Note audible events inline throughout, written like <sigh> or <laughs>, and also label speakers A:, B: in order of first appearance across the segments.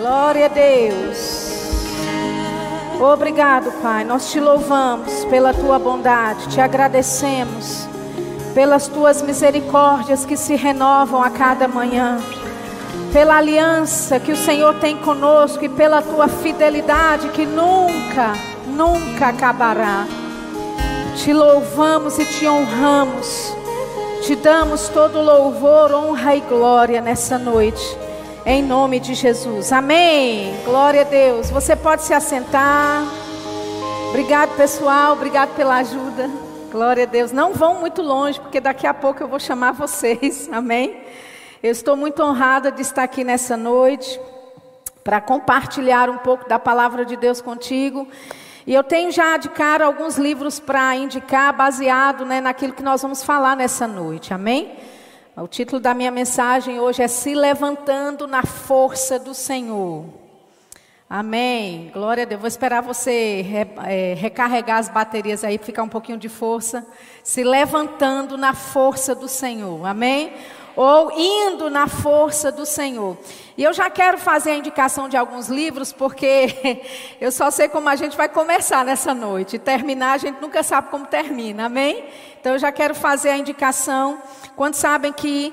A: Glória a Deus. Obrigado, Pai. Nós te louvamos pela tua bondade, te agradecemos pelas tuas misericórdias que se renovam a cada manhã, pela aliança que o Senhor tem conosco e pela tua fidelidade que nunca, nunca acabará. Te louvamos e te honramos, te damos todo louvor, honra e glória nessa noite. Em nome de Jesus. Amém. Glória a Deus. Você pode se assentar. Obrigado, pessoal. Obrigado pela ajuda. Glória a Deus. Não vão muito longe, porque daqui a pouco eu vou chamar vocês. <laughs> Amém. Eu estou muito honrada de estar aqui nessa noite para compartilhar um pouco da palavra de Deus contigo. E eu tenho já de cara alguns livros para indicar, baseado né, naquilo que nós vamos falar nessa noite. Amém? O título da minha mensagem hoje é Se Levantando na Força do Senhor. Amém. Glória a Deus. Vou esperar você é, recarregar as baterias aí, ficar um pouquinho de força. Se levantando na força do Senhor. Amém ou indo na força do Senhor. E eu já quero fazer a indicação de alguns livros, porque <laughs> eu só sei como a gente vai começar nessa noite. Terminar, a gente nunca sabe como termina, amém? Então eu já quero fazer a indicação. Quantos sabem que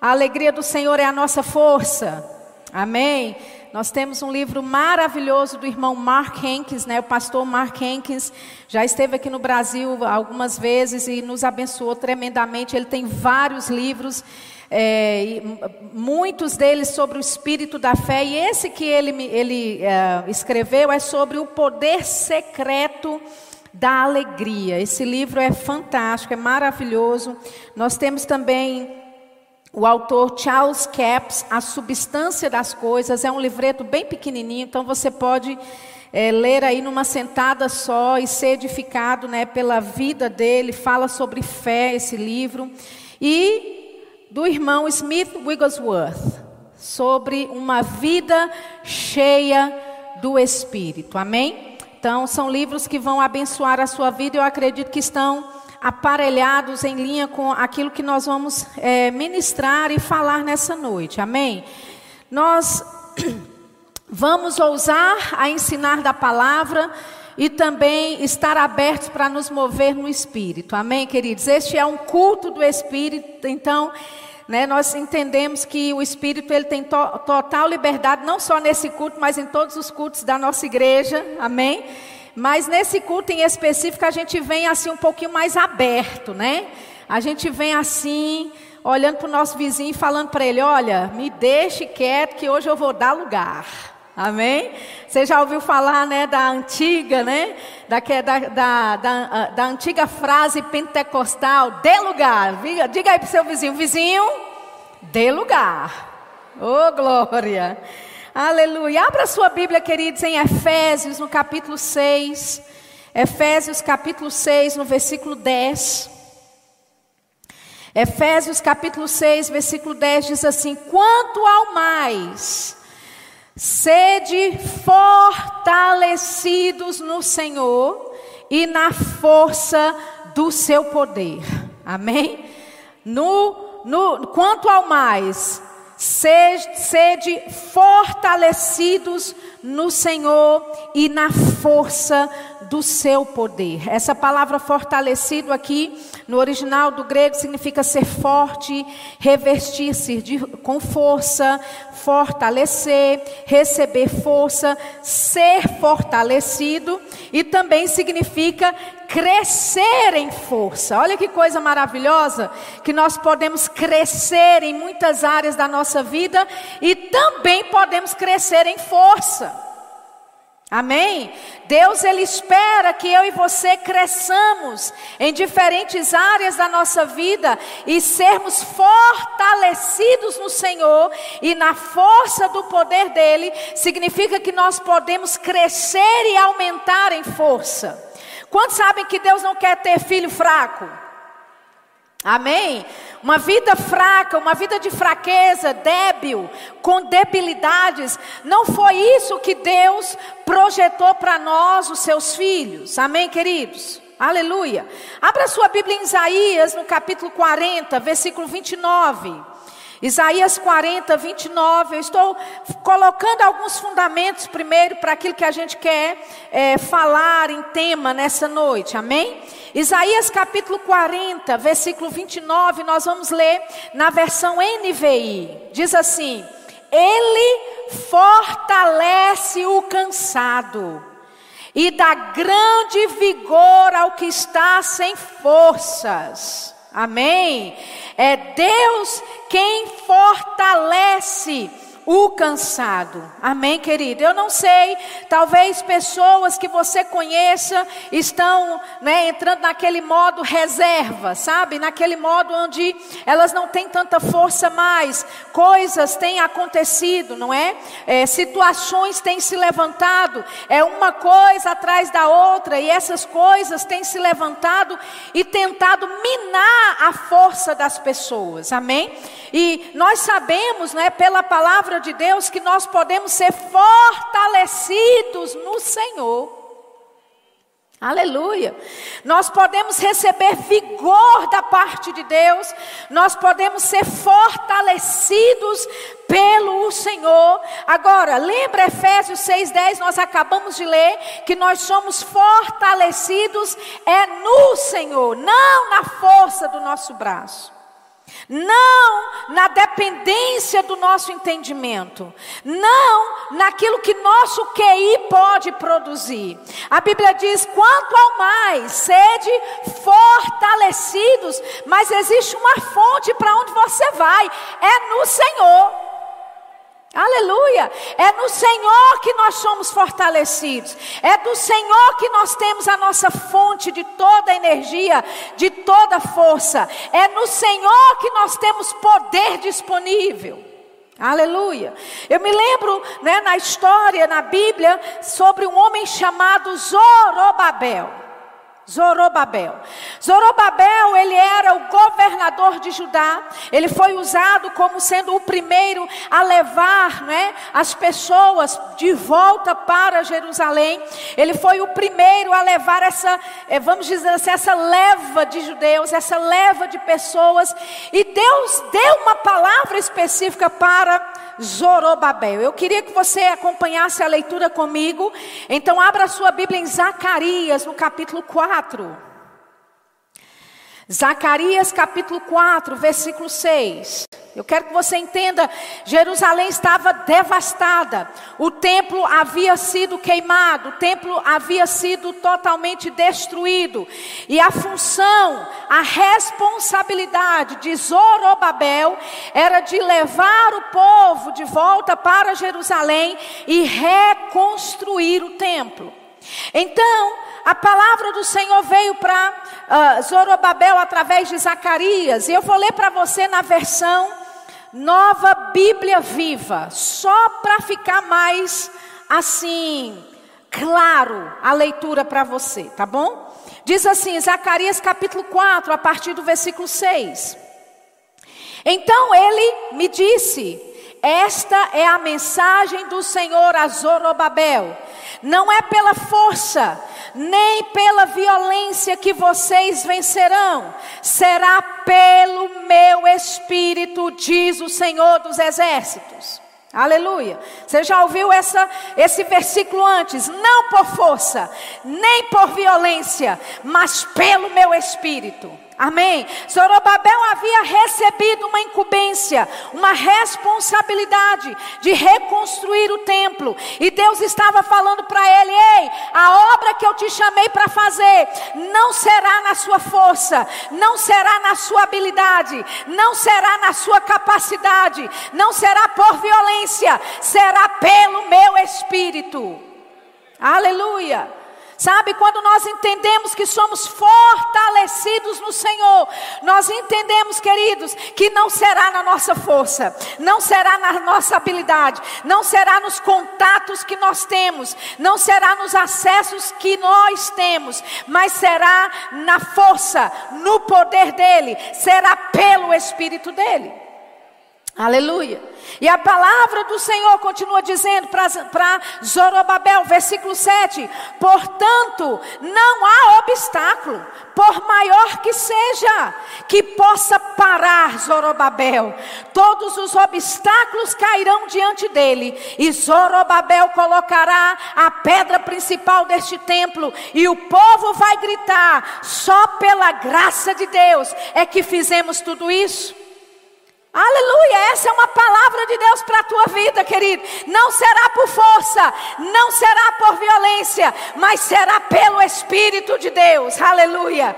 A: a alegria do Senhor é a nossa força? Amém? Nós temos um livro maravilhoso do irmão Mark Henkins, né? O pastor Mark Henkins já esteve aqui no Brasil algumas vezes e nos abençoou tremendamente. Ele tem vários livros é, muitos deles sobre o espírito da fé, e esse que ele, ele é, escreveu é sobre o poder secreto da alegria. Esse livro é fantástico, é maravilhoso. Nós temos também o autor Charles Capps, A Substância das Coisas, é um livreto bem pequenininho, então você pode é, ler aí numa sentada só e ser edificado né, pela vida dele. Fala sobre fé esse livro. E do irmão Smith Wigglesworth sobre uma vida cheia do Espírito. Amém? Então, são livros que vão abençoar a sua vida. Eu acredito que estão aparelhados em linha com aquilo que nós vamos é, ministrar e falar nessa noite. Amém? Nós <clears throat> vamos ousar a ensinar da palavra e também estar abertos para nos mover no Espírito. Amém, queridos? Este é um culto do Espírito, então né, nós entendemos que o Espírito ele tem to total liberdade, não só nesse culto, mas em todos os cultos da nossa igreja. Amém? Mas nesse culto em específico a gente vem assim um pouquinho mais aberto, né? A gente vem assim, olhando para o nosso vizinho e falando para ele: olha, me deixe quieto que hoje eu vou dar lugar. Amém? Você já ouviu falar, né, da antiga, né, da, da, da, da, da antiga frase pentecostal, dê lugar. Diga, diga aí para o seu vizinho, vizinho, dê lugar. Oh, glória. Aleluia. Abra sua Bíblia, queridos, em Efésios, no capítulo 6. Efésios, capítulo 6, no versículo 10. Efésios, capítulo 6, versículo 10 diz assim: Quanto ao mais Sede fortalecidos no Senhor e na força do seu poder. Amém? No, no, quanto ao mais, sede, sede fortalecidos no Senhor e na força do seu poder. Essa palavra fortalecido aqui, no original do grego, significa ser forte, revestir-se com força, fortalecer, receber força, ser fortalecido e também significa crescer em força. Olha que coisa maravilhosa que nós podemos crescer em muitas áreas da nossa vida e também podemos crescer em força. Amém? Deus ele espera que eu e você cresçamos em diferentes áreas da nossa vida e sermos fortalecidos no Senhor e na força do poder dele, significa que nós podemos crescer e aumentar em força. Quantos sabem que Deus não quer ter filho fraco? Amém? Uma vida fraca, uma vida de fraqueza, débil, com debilidades, não foi isso que Deus projetou para nós, os seus filhos. Amém, queridos? Aleluia. Abra sua Bíblia em Isaías, no capítulo 40, versículo 29. Isaías 40, 29. Eu estou colocando alguns fundamentos primeiro para aquilo que a gente quer é, falar em tema nessa noite, amém? Isaías capítulo 40, versículo 29, nós vamos ler na versão NVI. Diz assim: Ele fortalece o cansado e dá grande vigor ao que está sem forças. Amém? É Deus quem fortalece o cansado. Amém, querido? Eu não sei, talvez pessoas que você conheça estão né, entrando naquele modo reserva, sabe? Naquele modo onde elas não têm tanta força mais. Coisas têm acontecido, não é? é situações têm se levantado. É uma coisa atrás da outra e essas coisas têm se levantado e tentado minar a força das pessoas. Amém? E nós sabemos, né, pela palavra palavra de Deus que nós podemos ser fortalecidos no Senhor. Aleluia. Nós podemos receber vigor da parte de Deus, nós podemos ser fortalecidos pelo Senhor. Agora, lembra Efésios 6:10, nós acabamos de ler que nós somos fortalecidos é no Senhor, não na força do nosso braço. Não na dependência do nosso entendimento, não naquilo que nosso QI pode produzir. A Bíblia diz: quanto ao mais, sede fortalecidos, mas existe uma fonte para onde você vai, é no Senhor. Aleluia! É no Senhor que nós somos fortalecidos. É do Senhor que nós temos a nossa fonte de toda energia, de toda força. É no Senhor que nós temos poder disponível. Aleluia. Eu me lembro né, na história, na Bíblia, sobre um homem chamado Zorobabel. Zorobabel. Zorobabel, ele era o governador de Judá. Ele foi usado como sendo o primeiro a levar, né, as pessoas de volta para Jerusalém. Ele foi o primeiro a levar essa, eh, vamos dizer assim, essa leva de judeus, essa leva de pessoas. E Deus deu uma palavra específica para Zorobabel. Eu queria que você acompanhasse a leitura comigo. Então abra sua Bíblia em Zacarias, no capítulo 4. Zacarias capítulo 4, versículo 6. Eu quero que você entenda: Jerusalém estava devastada, o templo havia sido queimado, o templo havia sido totalmente destruído, e a função, a responsabilidade de Zorobabel era de levar o povo de volta para Jerusalém e reconstruir o templo. Então, a palavra do Senhor veio para uh, Zorobabel através de Zacarias, e eu vou ler para você na versão Nova Bíblia Viva, só para ficar mais assim, claro a leitura para você, tá bom? Diz assim, Zacarias capítulo 4, a partir do versículo 6. Então ele me disse: Esta é a mensagem do Senhor a Zorobabel. Não é pela força, nem pela violência que vocês vencerão, será pelo meu espírito, diz o Senhor dos exércitos. Aleluia. Você já ouviu essa, esse versículo antes? Não por força, nem por violência, mas pelo meu espírito. Amém. Zorobabel havia recebido uma incumbência, uma responsabilidade de reconstruir o templo. E Deus estava falando para ele: Ei, a obra que eu te chamei para fazer não será na sua força, não será na sua habilidade, não será na sua capacidade, não será por violência, será pelo meu espírito. Aleluia. Sabe, quando nós entendemos que somos fortalecidos no Senhor, nós entendemos, queridos, que não será na nossa força, não será na nossa habilidade, não será nos contatos que nós temos, não será nos acessos que nós temos, mas será na força, no poder dele, será pelo Espírito dele. Aleluia. E a palavra do Senhor continua dizendo para Zorobabel, versículo 7: Portanto, não há obstáculo, por maior que seja, que possa parar Zorobabel. Todos os obstáculos cairão diante dele, e Zorobabel colocará a pedra principal deste templo, e o povo vai gritar: só pela graça de Deus é que fizemos tudo isso. Aleluia, essa é uma palavra de Deus para a tua vida, querido. Não será por força, não será por violência, mas será pelo Espírito de Deus. Aleluia.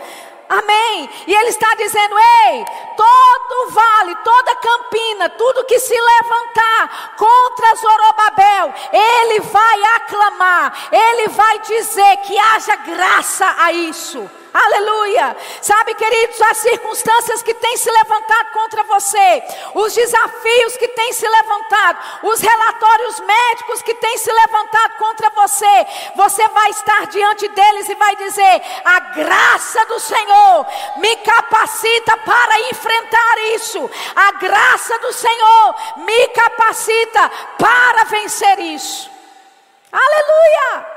A: Amém. E ele está dizendo: ei, todo vale, toda campina, tudo que se levantar contra Zorobabel, ele vai aclamar, ele vai dizer que haja graça a isso. Aleluia. Sabe, queridos, as circunstâncias que têm se levantado contra você, os desafios que têm se levantado, os relatórios médicos que têm se levantado contra você, você vai estar diante deles e vai dizer: A graça do Senhor me capacita para enfrentar isso. A graça do Senhor me capacita para vencer isso. Aleluia!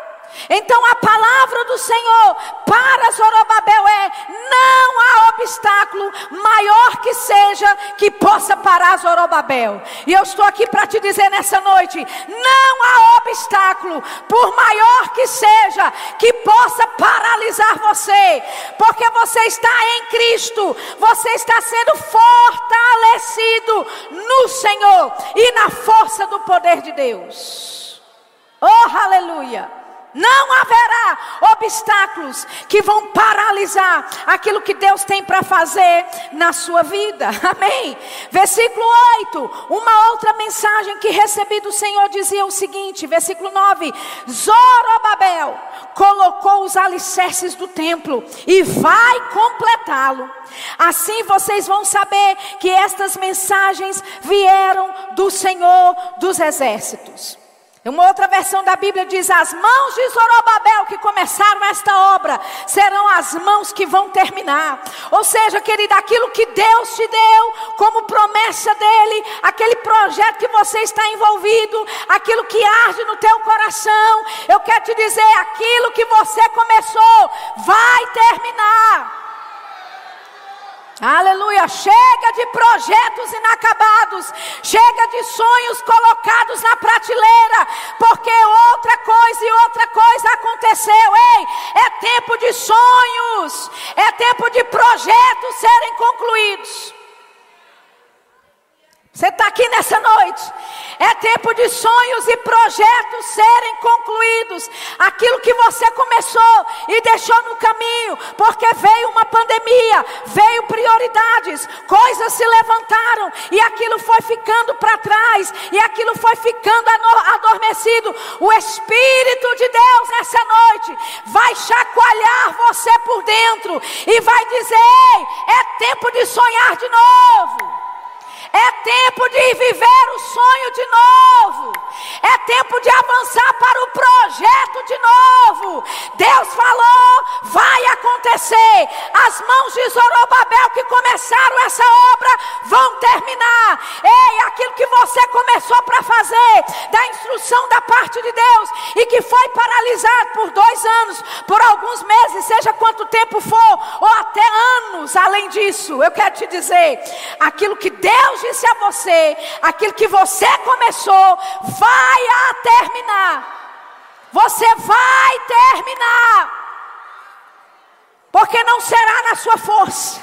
A: Então a palavra do Senhor para Zorobabel é: não há obstáculo maior que seja que possa parar Zorobabel. E eu estou aqui para te dizer nessa noite: não há obstáculo, por maior que seja, que possa paralisar você, porque você está em Cristo, você está sendo fortalecido no Senhor e na força do poder de Deus. Oh, aleluia! Não haverá obstáculos que vão paralisar aquilo que Deus tem para fazer na sua vida. <laughs> Amém. Versículo 8. Uma outra mensagem que recebi do Senhor dizia o seguinte: versículo 9: Zorobabel colocou os alicerces do templo e vai completá-lo. Assim vocês vão saber que estas mensagens vieram do Senhor dos exércitos. Uma outra versão da Bíblia diz: As mãos de Zorobabel que começaram esta obra serão as mãos que vão terminar. Ou seja, querida, aquilo que Deus te deu como promessa dele, aquele projeto que você está envolvido, aquilo que arde no teu coração, eu quero te dizer: aquilo que você começou vai terminar. Aleluia. Chega de projetos inacabados. Chega de sonhos colocados na prateleira. Porque outra coisa e outra coisa aconteceu. Ei, é tempo de sonhos. É tempo de projetos serem concluídos. Você está aqui nessa noite. É tempo de sonhos e projetos serem concluídos. Aquilo que você começou e deixou no caminho, porque veio uma pandemia, veio prioridades, coisas se levantaram e aquilo foi ficando para trás e aquilo foi ficando adormecido. O Espírito de Deus nessa noite vai chacoalhar você por dentro e vai dizer: Ei, é tempo de sonhar de novo. É tempo de viver o sonho de novo. É tempo de avançar para o projeto de novo. Deus falou, vai acontecer. As mãos de Zorobabel que começaram essa obra vão terminar. Ei, aquilo que você começou para fazer, da instrução da parte de Deus, e que foi paralisado por dois anos, por alguns meses, seja quanto tempo for, ou até anos além disso, eu quero te dizer, aquilo que Deus disse a você, aquilo que você começou, vai a terminar. Você vai terminar. Porque não será na sua força,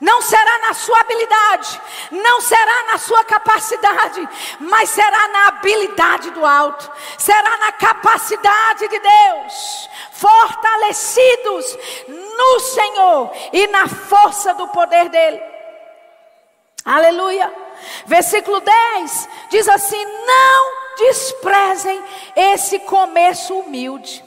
A: não será na sua habilidade, não será na sua capacidade, mas será na habilidade do alto, será na capacidade de Deus, fortalecidos no Senhor e na força do poder dEle. Aleluia. Versículo 10 diz assim: Não desprezem esse começo humilde,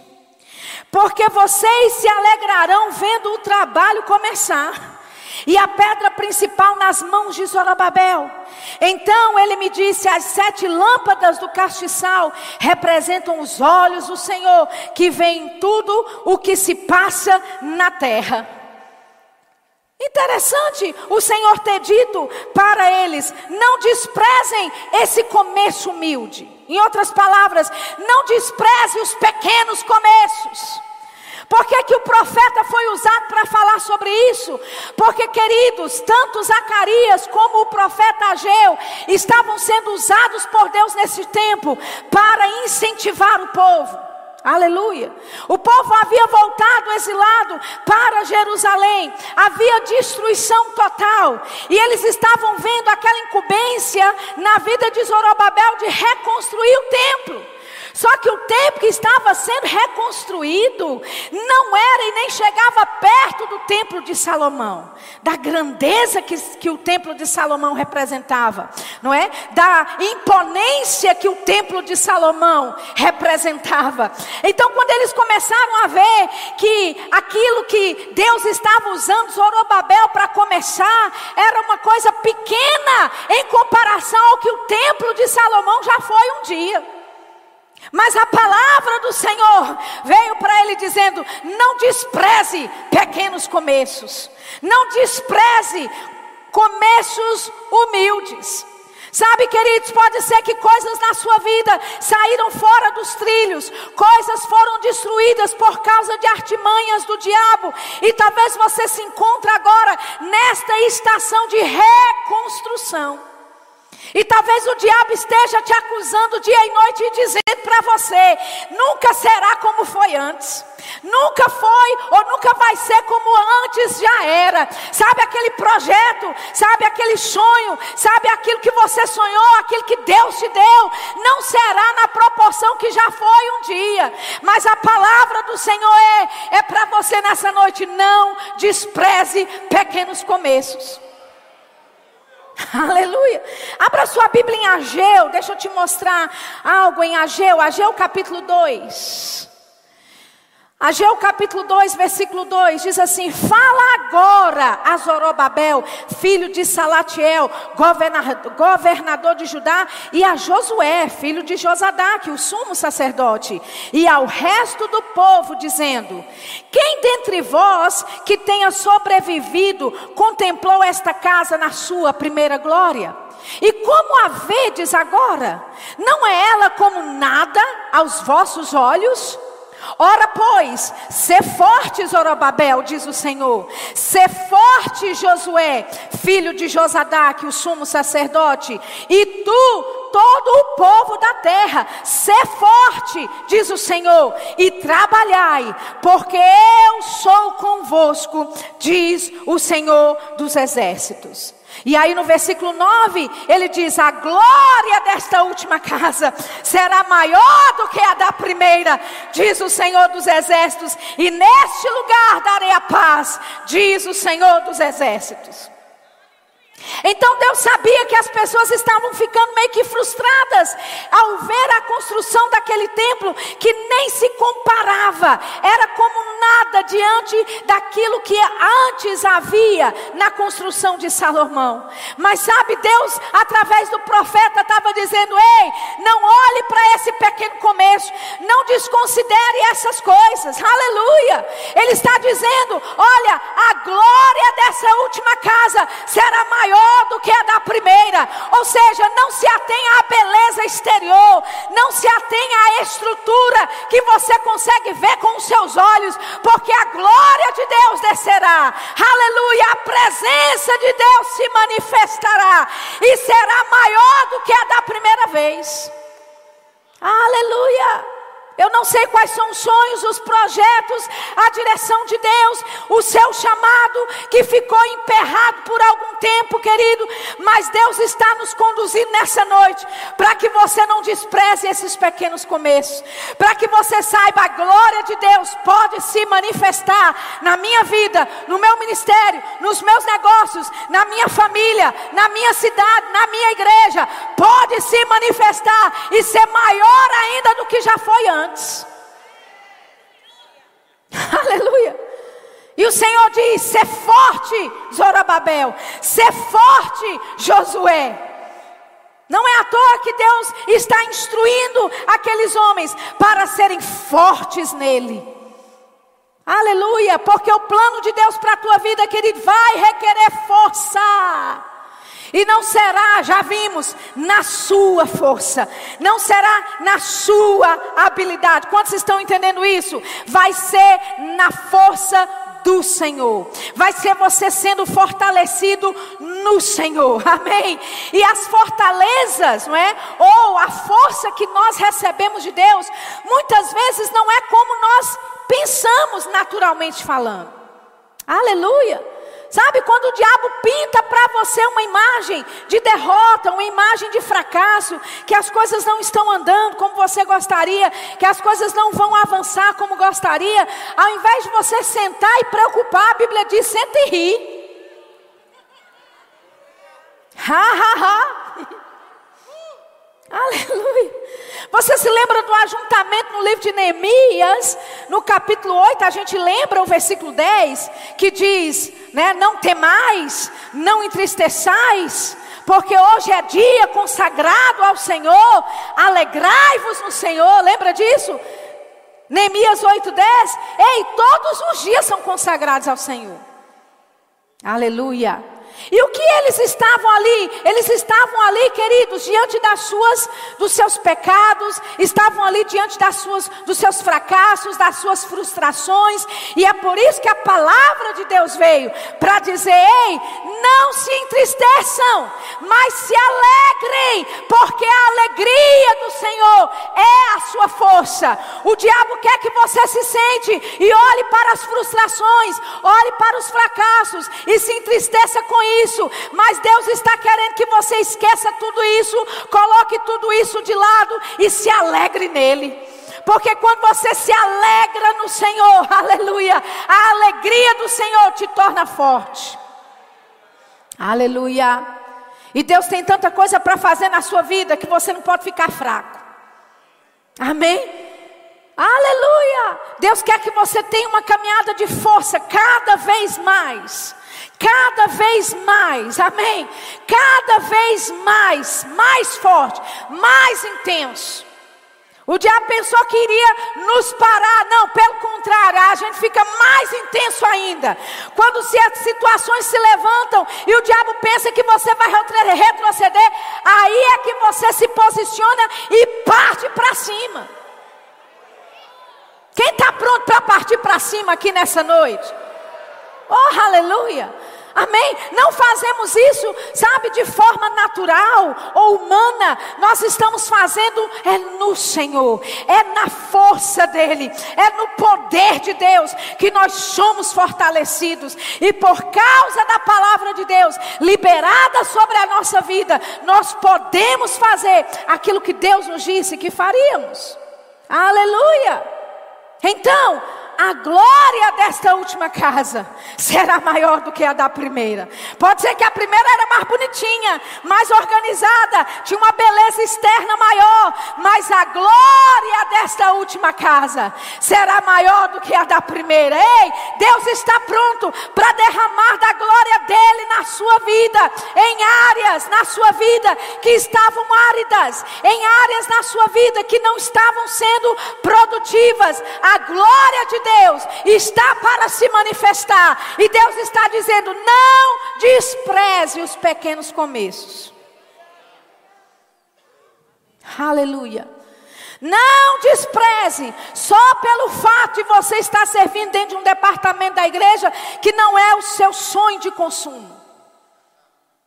A: porque vocês se alegrarão vendo o trabalho começar. E a pedra principal nas mãos de Zorobabel. Então ele me disse: as sete lâmpadas do castiçal representam os olhos do Senhor, que vê em tudo o que se passa na terra. Interessante o Senhor ter dito para eles: não desprezem esse começo humilde. Em outras palavras, não despreze os pequenos começos. Por que, que o profeta foi usado para falar sobre isso? Porque, queridos, tanto Zacarias como o profeta Ageu estavam sendo usados por Deus nesse tempo para incentivar o povo. Aleluia. O povo havia voltado exilado para Jerusalém. Havia destruição total. E eles estavam vendo aquela incumbência na vida de Zorobabel de reconstruir o templo. Só que o templo que estava sendo reconstruído não era e nem chegava perto do templo de Salomão, da grandeza que, que o templo de Salomão representava, não é? Da imponência que o templo de Salomão representava. Então, quando eles começaram a ver que aquilo que Deus estava usando Zorobabel para começar era uma coisa pequena em comparação ao que o templo de Salomão já foi um dia. Mas a palavra do Senhor veio para ele dizendo: não despreze pequenos começos, não despreze começos humildes. Sabe, queridos, pode ser que coisas na sua vida saíram fora dos trilhos, coisas foram destruídas por causa de artimanhas do diabo, e talvez você se encontre agora nesta estação de reconstrução. E talvez o diabo esteja te acusando dia e noite e dizendo para você: nunca será como foi antes. Nunca foi ou nunca vai ser como antes já era. Sabe aquele projeto, sabe aquele sonho, sabe aquilo que você sonhou, aquilo que Deus te deu, não será na proporção que já foi um dia. Mas a palavra do Senhor é é para você nessa noite, não despreze pequenos começos. <laughs> Aleluia. Abra sua Bíblia em Ageu. Deixa eu te mostrar algo em Ageu. Ageu capítulo 2. Ageu capítulo 2, versículo 2 diz assim: Fala agora a Zorobabel, filho de Salatiel, governador, de Judá, e a Josué, filho de Josadaque, o sumo sacerdote, e ao resto do povo, dizendo: Quem dentre vós que tenha sobrevivido contemplou esta casa na sua primeira glória? E como a vedes agora? Não é ela como nada aos vossos olhos? Ora, pois, ser forte, Zorobabel, diz o Senhor. Ser forte, Josué, filho de Josadaque, o sumo sacerdote. E tu, todo o povo da terra, ser forte, diz o Senhor, e trabalhai, porque eu sou convosco, diz o Senhor dos exércitos. E aí no versículo 9, ele diz: A glória desta última casa será maior do que a da primeira, diz o Senhor dos exércitos, e neste lugar darei a paz, diz o Senhor dos exércitos. Então Deus sabia que as pessoas estavam ficando meio que frustradas ao ver a construção daquele templo que nem se comparava, era como nada diante daquilo que antes havia na construção de Salomão. Mas sabe, Deus, através do profeta, estava dizendo: Ei, não olhe para esse pequeno começo, não desconsidere essas coisas, aleluia. Ele está dizendo: Olha, a glória dessa última casa será maior maior do que a da primeira. Ou seja, não se atenha à beleza exterior, não se atenha à estrutura que você consegue ver com os seus olhos, porque a glória de Deus descerá. Aleluia! A presença de Deus se manifestará e será maior do que a da primeira vez. Aleluia! Eu não sei quais são os sonhos, os projetos, a direção de Deus, o seu chamado que ficou emperrado por algum tempo, querido, mas Deus está nos conduzindo nessa noite para que você não despreze esses pequenos começos, para que você saiba a glória de Deus pode se manifestar na minha vida, no meu ministério, nos meus negócios, na minha família, na minha cidade, na minha igreja, pode se manifestar e ser maior ainda do que já foi antes antes. Aleluia. E o Senhor diz: ser forte, Zorobabel, ser forte, Josué. Não é à toa que Deus está instruindo aqueles homens para serem fortes nele. Aleluia, porque o plano de Deus para a tua vida, querido, vai requerer força. E não será, já vimos, na sua força, não será na sua habilidade. Quantos estão entendendo isso? Vai ser na força do Senhor. Vai ser você sendo fortalecido no Senhor. <laughs> Amém. E as fortalezas, não é? Ou a força que nós recebemos de Deus, muitas vezes não é como nós pensamos naturalmente falando. Aleluia. Sabe quando o diabo pinta para você uma imagem de derrota, uma imagem de fracasso, que as coisas não estão andando como você gostaria, que as coisas não vão avançar como gostaria, ao invés de você sentar e preocupar, a Bíblia diz: senta e ri. Ha, ha, ha. Aleluia. Você se lembra do ajuntamento no livro de Neemias, no capítulo 8, a gente lembra o versículo 10, que diz, né, não temais, não entristeçais, porque hoje é dia consagrado ao Senhor, alegrai-vos no Senhor, lembra disso? Neemias 8, 10, ei, todos os dias são consagrados ao Senhor, aleluia. E o que eles estavam ali? Eles estavam ali, queridos, diante das suas, dos seus pecados, estavam ali diante das suas, dos seus fracassos, das suas frustrações, e é por isso que a palavra de Deus veio para dizer: ei, não se entristeçam, mas se alegrem, porque a alegria do Senhor é a sua força. O diabo quer que você se sente e olhe para as frustrações, olhe para os fracassos e se entristeça com isso, mas Deus está querendo que você esqueça tudo isso, coloque tudo isso de lado e se alegre nele. Porque quando você se alegra no Senhor, <laughs> aleluia, a alegria do Senhor te torna forte. Aleluia. E Deus tem tanta coisa para fazer na sua vida que você não pode ficar fraco. Amém? Aleluia! Deus quer que você tenha uma caminhada de força cada vez mais cada vez mais, amém? Cada vez mais, mais forte, mais intenso. O diabo pensou que iria nos parar, não, pelo contrário, a gente fica mais intenso ainda. Quando se as situações se levantam e o diabo pensa que você vai retroceder, aí é que você se posiciona e parte para cima. Quem está pronto para partir para cima aqui nessa noite? Oh, aleluia! Amém? Não fazemos isso, sabe, de forma natural ou humana. Nós estamos fazendo é no Senhor, é na força dEle, é no poder de Deus que nós somos fortalecidos. E por causa da palavra de Deus liberada sobre a nossa vida, nós podemos fazer aquilo que Deus nos disse que faríamos. Aleluia! Então, a glória desta última casa será maior do que a da primeira. Pode ser que a primeira era mais bonitinha, mais organizada, tinha uma beleza externa maior, mas a glória desta última casa será maior do que a da primeira. Ei, Deus está pronto para derramar da glória dele na sua vida, em áreas na sua vida que estavam áridas, em áreas na sua vida que não estavam sendo produtivas. A glória de Deus Deus está para se manifestar. E Deus está dizendo: não despreze os pequenos começos. Aleluia. Não despreze, só pelo fato de você estar servindo dentro de um departamento da igreja que não é o seu sonho de consumo.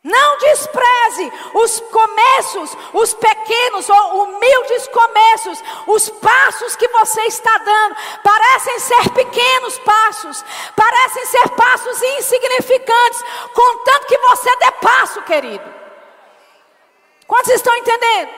A: Não despreze os começos, os pequenos ou humildes começos, os passos que você está dando. Parecem ser pequenos passos, parecem ser passos insignificantes, contanto que você dê passo, querido. Quantos estão entendendo?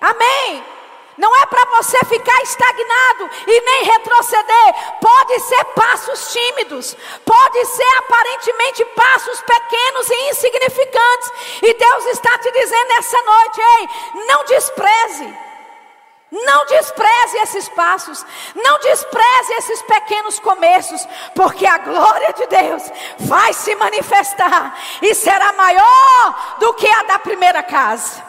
A: Amém. Não é para você ficar estagnado e nem retroceder. Pode ser passos tímidos, pode ser aparentemente passos pequenos e insignificantes. E Deus está te dizendo nessa noite: ei, não despreze. Não despreze esses passos, não despreze esses pequenos começos, porque a glória de Deus vai se manifestar e será maior do que a da primeira casa.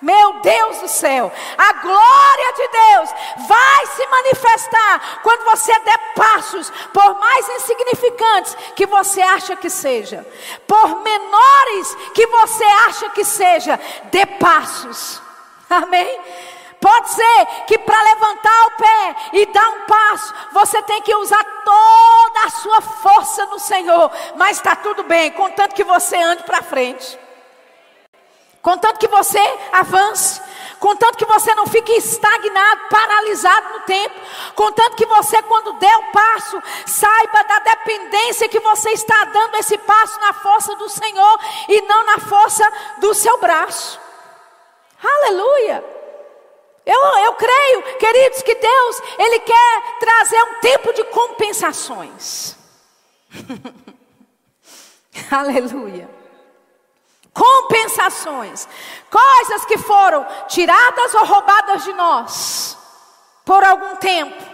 A: Meu Deus do céu, a glória de Deus vai se manifestar quando você der passos, por mais insignificantes que você acha que seja, por menores que você acha que seja, dê passos. Amém? Pode ser que para levantar o pé e dar um passo, você tem que usar toda a sua força no Senhor. Mas está tudo bem, contanto que você ande para frente. Contanto que você avance. Contanto que você não fique estagnado, paralisado no tempo. Contanto que você, quando der o passo, saiba da dependência que você está dando esse passo na força do Senhor e não na força do seu braço. Aleluia. Eu, eu creio, queridos, que Deus, Ele quer trazer um tempo de compensações. <laughs> Aleluia. Compensações. Coisas que foram tiradas ou roubadas de nós por algum tempo.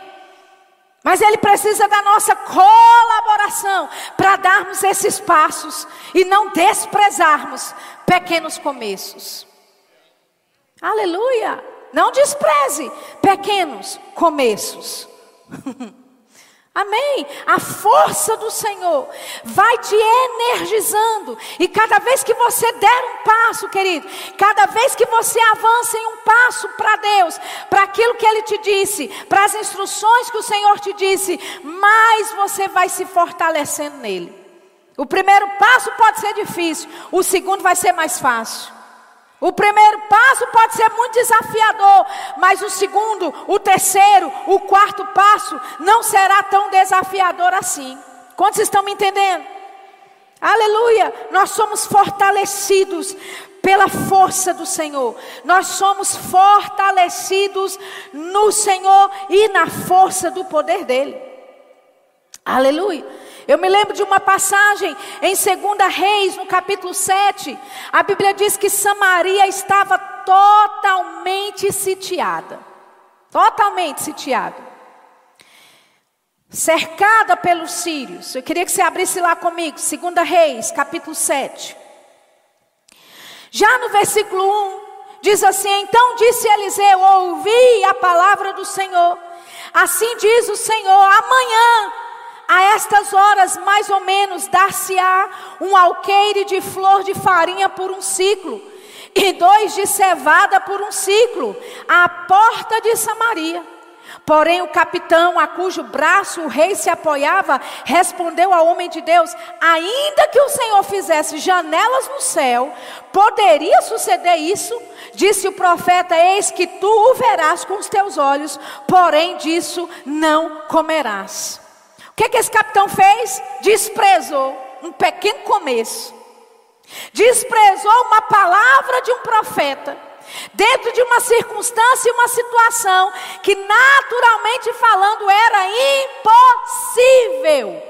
A: Mas Ele precisa da nossa colaboração para darmos esses passos e não desprezarmos pequenos começos. Aleluia. Não despreze pequenos começos. <laughs> Amém? A força do Senhor vai te energizando. E cada vez que você der um passo, querido, cada vez que você avança em um passo para Deus, para aquilo que Ele te disse, para as instruções que o Senhor te disse, mais você vai se fortalecendo nele. O primeiro passo pode ser difícil, o segundo vai ser mais fácil. O primeiro passo pode ser muito desafiador, mas o segundo, o terceiro, o quarto passo não será tão desafiador assim. Quantos estão me entendendo? Aleluia! Nós somos fortalecidos pela força do Senhor. Nós somos fortalecidos no Senhor e na força do poder dele. Aleluia! Eu me lembro de uma passagem em 2 Reis, no capítulo 7. A Bíblia diz que Samaria estava totalmente sitiada. Totalmente sitiada. Cercada pelos sírios. Eu queria que você abrisse lá comigo, 2 Reis, capítulo 7. Já no versículo 1, diz assim: Então disse Eliseu: Ouvi a palavra do Senhor. Assim diz o Senhor: Amanhã a estas horas, mais ou menos, dar-se-á um alqueire de flor de farinha por um ciclo, e dois de cevada por um ciclo, à porta de Samaria. Porém, o capitão, a cujo braço o rei se apoiava, respondeu ao homem de Deus: Ainda que o Senhor fizesse janelas no céu, poderia suceder isso? Disse o profeta: Eis que tu o verás com os teus olhos, porém disso não comerás que, que esse capitão fez? Desprezou um pequeno começo. Desprezou uma palavra de um profeta. Dentro de uma circunstância e uma situação que, naturalmente falando, era impossível.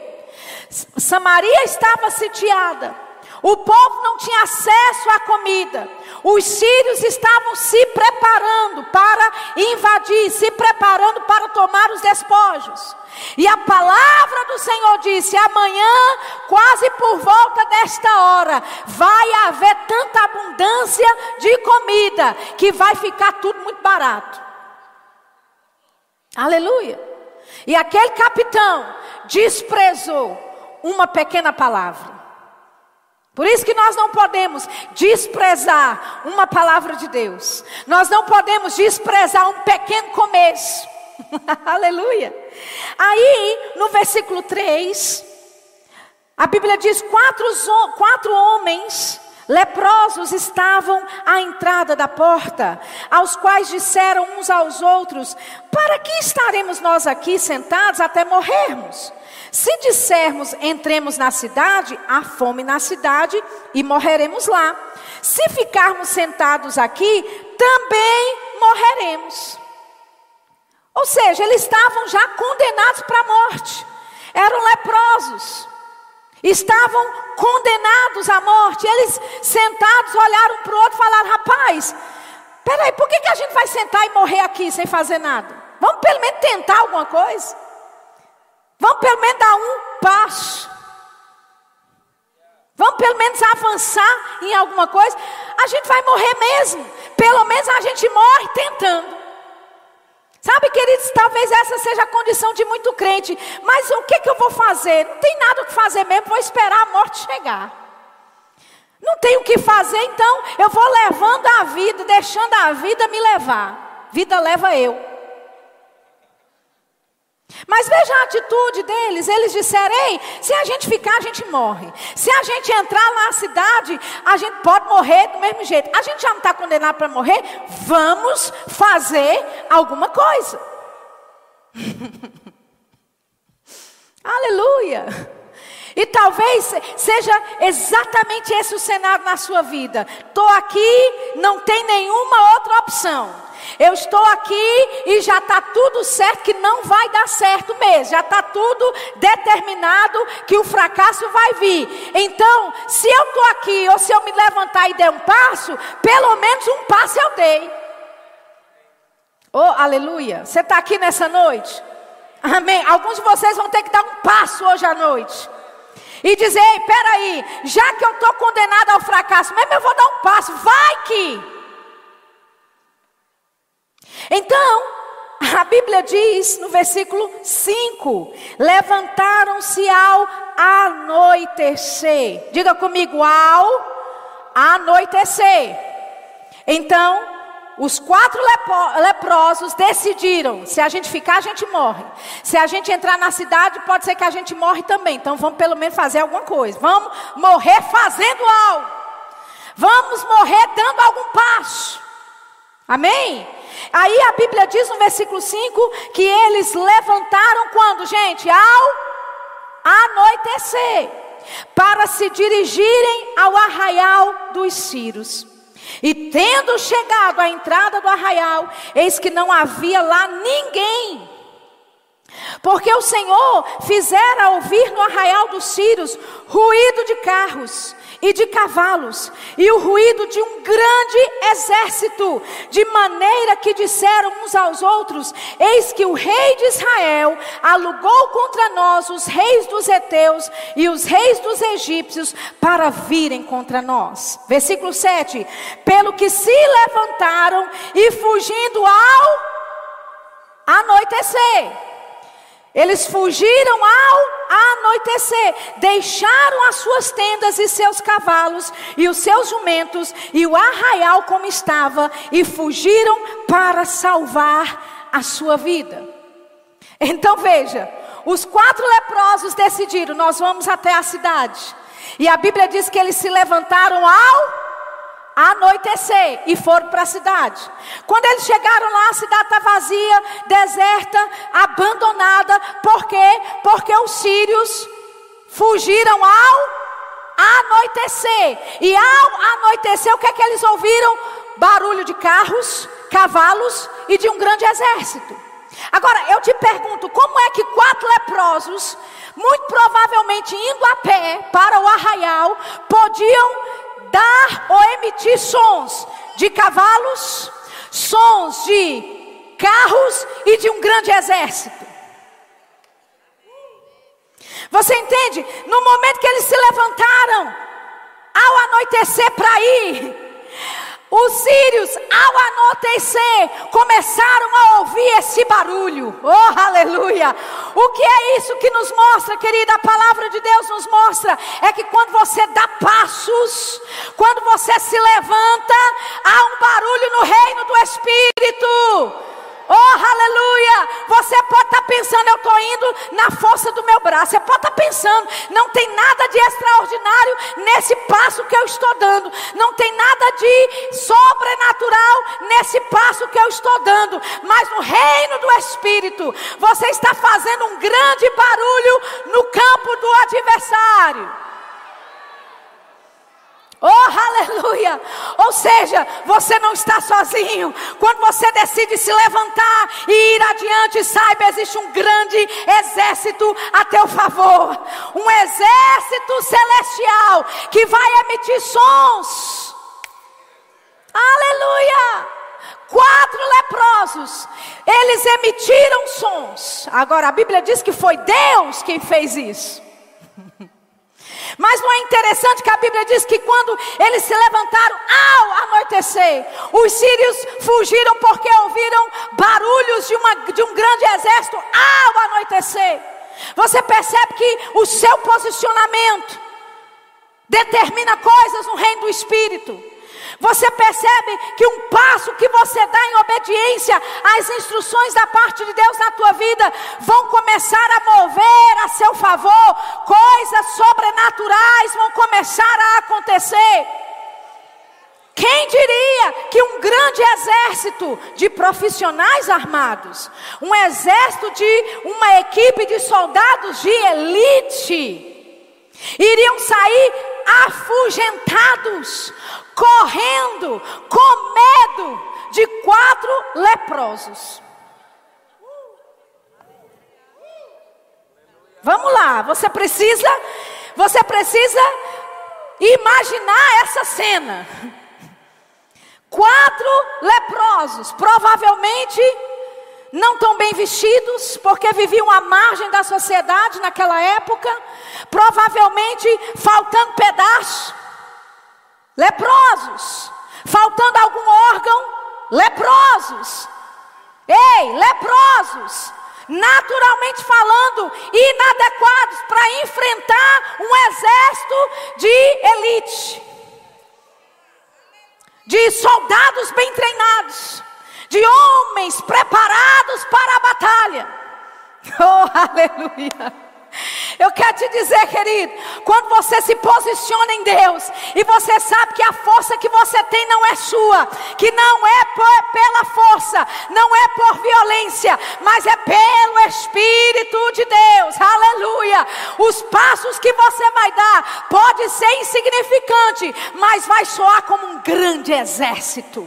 A: Samaria estava sitiada. O povo não tinha acesso à comida. Os sírios estavam se preparando para invadir, se preparando para tomar os despojos. E a palavra do Senhor disse: amanhã, quase por volta desta hora, vai haver tanta abundância de comida que vai ficar tudo muito barato. Aleluia. E aquele capitão desprezou uma pequena palavra. Por isso que nós não podemos desprezar uma palavra de Deus. Nós não podemos desprezar um pequeno começo. <laughs> Aleluia. Aí, no versículo 3, a Bíblia diz: quatro, quatro homens leprosos estavam à entrada da porta, aos quais disseram uns aos outros: Para que estaremos nós aqui sentados até morrermos? Se dissermos entremos na cidade, há fome na cidade e morreremos lá. Se ficarmos sentados aqui, também morreremos. Ou seja, eles estavam já condenados para a morte. Eram leprosos. Estavam condenados à morte. Eles sentados olharam para o outro e falaram: Rapaz, peraí, por que, que a gente vai sentar e morrer aqui sem fazer nada? Vamos pelo menos tentar alguma coisa. Vamos pelo menos dar um passo. Vamos pelo menos avançar em alguma coisa. A gente vai morrer mesmo. Pelo menos a gente morre tentando. Sabe, queridos, talvez essa seja a condição de muito crente. Mas o que, que eu vou fazer? Não tem nada o que fazer mesmo, vou esperar a morte chegar. Não tenho o que fazer, então eu vou levando a vida, deixando a vida me levar. Vida leva eu. Mas veja a atitude deles. Eles disseram: Ei, se a gente ficar, a gente morre. Se a gente entrar lá na cidade, a gente pode morrer do mesmo jeito. A gente já não está condenado para morrer. Vamos fazer alguma coisa. <laughs> Aleluia. E talvez seja exatamente esse o cenário na sua vida. Estou aqui, não tem nenhuma outra opção. Eu estou aqui e já está tudo certo que não vai dar certo mesmo. Já está tudo determinado que o fracasso vai vir. Então, se eu estou aqui ou se eu me levantar e der um passo, pelo menos um passo eu dei. Oh, aleluia. Você está aqui nessa noite? Amém. Alguns de vocês vão ter que dar um passo hoje à noite. E dizer, peraí, já que eu estou condenado ao fracasso, mesmo eu vou dar um passo, vai que. Então, a Bíblia diz no versículo 5: levantaram-se ao anoitecer. Diga comigo, ao anoitecer. Então, os quatro leprosos decidiram: se a gente ficar, a gente morre. Se a gente entrar na cidade, pode ser que a gente morre também. Então, vamos pelo menos fazer alguma coisa. Vamos morrer fazendo algo. Vamos morrer dando algum passo. Amém? Aí a Bíblia diz no versículo 5 que eles levantaram quando, gente? Ao anoitecer, para se dirigirem ao arraial dos Círios. E tendo chegado à entrada do arraial, eis que não havia lá ninguém. Porque o Senhor fizera ouvir no arraial dos Círios ruído de carros e de cavalos, e o ruído de um grande exército, de maneira que disseram uns aos outros: Eis que o rei de Israel alugou contra nós os reis dos heteus e os reis dos egípcios para virem contra nós. Versículo 7: Pelo que se levantaram e fugindo ao anoitecer eles fugiram ao anoitecer, deixaram as suas tendas e seus cavalos e os seus jumentos e o arraial como estava e fugiram para salvar a sua vida. Então veja, os quatro leprosos decidiram: nós vamos até a cidade. E a Bíblia diz que eles se levantaram ao anoitecer e foram para a cidade. Quando eles chegaram lá, a cidade está vazia, deserta, abandonada. Por quê? Porque os sírios fugiram ao anoitecer. E ao anoitecer, o que é que eles ouviram? Barulho de carros, cavalos e de um grande exército. Agora, eu te pergunto, como é que quatro leprosos, muito provavelmente indo a pé para o arraial, podiam dar ou emitir sons de cavalos, sons de carros e de um grande exército. Você entende? No momento que eles se levantaram, ao anoitecer para ir, os sírios, ao anoitecer, começaram a ouvir esse barulho. Oh, aleluia! O que é isso que nos mostra, querida? A palavra de Deus nos mostra é que quando você dá passos, quando você se levanta, há um barulho no reino do Espírito. Oh, aleluia! Você pode estar tá pensando, eu estou indo na força do meu braço. Você pode estar tá pensando, não tem nada de extraordinário nesse passo que eu estou dando. Não tem nada de sobrenatural nesse passo que eu estou dando. Mas no reino do Espírito, você está fazendo um grande barulho no campo do adversário. Oh, aleluia! Ou seja, você não está sozinho. Quando você decide se levantar e ir adiante, saiba, existe um grande exército a teu favor. Um exército celestial que vai emitir sons. Aleluia! Quatro leprosos, eles emitiram sons. Agora, a Bíblia diz que foi Deus quem fez isso. <laughs> Mas não é interessante que a Bíblia diz que quando eles se levantaram ao anoitecer, os sírios fugiram porque ouviram barulhos de, uma, de um grande exército ao anoitecer. Você percebe que o seu posicionamento determina coisas no reino do Espírito. Você percebe que um passo que você dá em obediência às instruções da parte de Deus na tua vida vão começar a mover a seu favor, coisas sobrenaturais vão começar a acontecer. Quem diria que um grande exército de profissionais armados, um exército de uma equipe de soldados de elite, iriam sair afugentados, correndo, com medo de quatro leprosos. Vamos lá, você precisa, você precisa imaginar essa cena. Quatro leprosos, provavelmente não tão bem vestidos, porque viviam à margem da sociedade naquela época, provavelmente faltando pedaço, leprosos, faltando algum órgão, leprosos. Ei, leprosos, naturalmente falando, inadequados para enfrentar um exército de elite, de soldados bem treinados de homens preparados para a batalha. <laughs> Oh, aleluia. Eu quero te dizer, querido, quando você se posiciona em Deus e você sabe que a força que você tem não é sua, que não é por, pela força, não é por violência, mas é pelo Espírito de Deus, aleluia. Os passos que você vai dar pode ser insignificante, mas vai soar como um grande exército.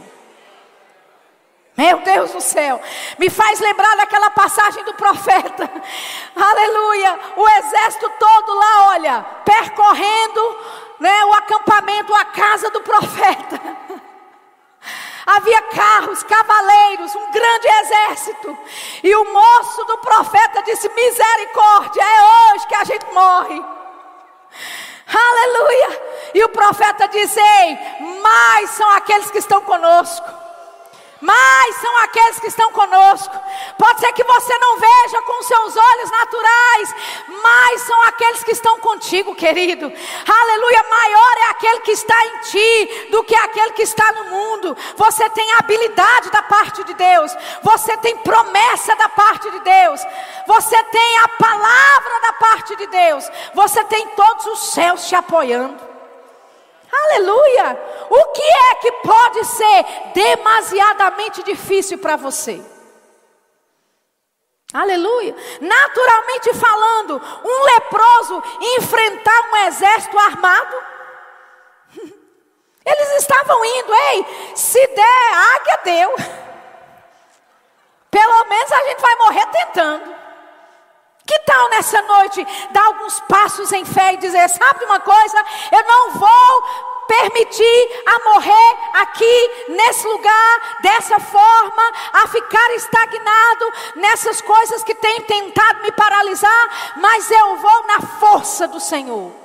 A: Meu Deus do céu, me faz lembrar daquela passagem do profeta. <laughs> Aleluia! O exército todo lá, olha, percorrendo né, o acampamento, a casa do profeta. <laughs> Havia carros, cavaleiros, um grande exército. E o moço do profeta disse: Misericórdia, é hoje que a gente morre. Aleluia! E o profeta disse: Ei, mais são aqueles que estão conosco mas são aqueles que estão conosco. Pode ser que você não veja com seus olhos naturais, mas são aqueles que estão contigo, querido. Aleluia, maior é aquele que está em ti do que aquele que está no mundo. Você tem habilidade da parte de Deus, você tem promessa da parte de Deus, você tem a palavra da parte de Deus, você tem todos os céus te apoiando. Aleluia! O que é que pode ser demasiadamente difícil para você? Aleluia! Naturalmente falando, um leproso enfrentar um exército armado. <laughs> Eles estavam indo, ei, se der águia, deu. <laughs> Pelo menos a gente vai morrer tentando. Que tal nessa noite dar alguns passos em fé e dizer: sabe uma coisa? Eu não vou permitir a morrer aqui nesse lugar dessa forma, a ficar estagnado nessas coisas que têm tentado me paralisar, mas eu vou na força do Senhor.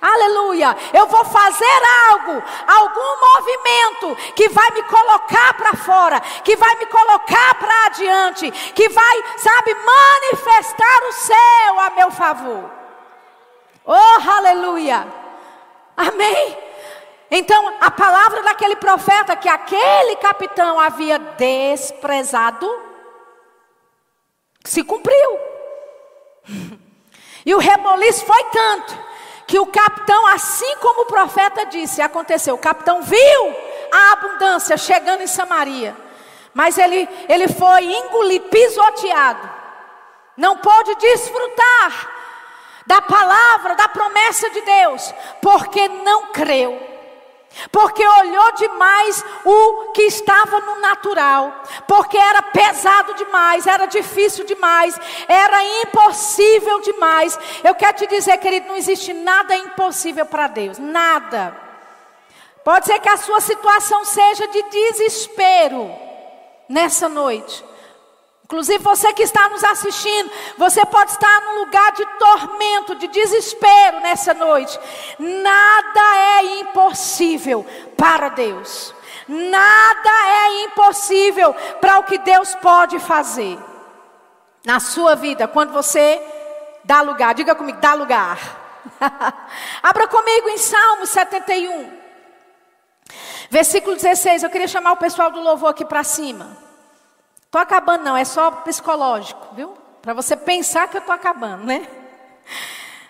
A: Aleluia. Eu vou fazer algo, algum movimento que vai me colocar para fora, que vai me colocar para adiante, que vai, sabe, manifestar o céu a meu favor. Oh, aleluia. Amém. Então, a palavra daquele profeta que aquele capitão havia desprezado se cumpriu. <laughs> E o reboliço foi tanto que o capitão, assim como o profeta disse, aconteceu. O capitão viu a abundância chegando em Samaria, mas ele, ele foi engolido, pisoteado, não pôde desfrutar da palavra, da promessa de Deus, porque não creu. Porque olhou demais o que estava no natural, porque era pesado demais, era difícil demais, era impossível demais. Eu quero te dizer, querido, não existe nada impossível para Deus, nada. Pode ser que a sua situação seja de desespero nessa noite. Inclusive você que está nos assistindo, você pode estar num lugar de tormento, de desespero nessa noite. Nada é impossível para Deus. Nada é impossível para o que Deus pode fazer na sua vida quando você dá lugar. Diga comigo, dá lugar. <laughs> Abra comigo em Salmo 71, versículo 16. Eu queria chamar o pessoal do louvor aqui para cima. Estou acabando, não, é só psicológico, viu? Para você pensar que eu estou acabando, né?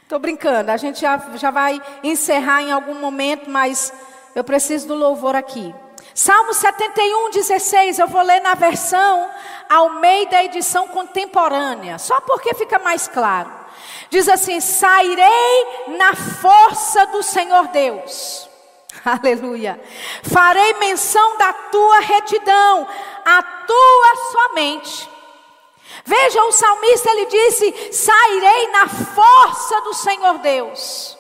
A: Estou brincando, a gente já, já vai encerrar em algum momento, mas eu preciso do louvor aqui. Salmo 71, 16, eu vou ler na versão ao meio da edição contemporânea, só porque fica mais claro. Diz assim: Sairei na força do Senhor Deus. <laughs> Aleluia. Farei menção da tua retidão, a tua somente. Veja, o salmista ele disse: Sairei na força do Senhor Deus.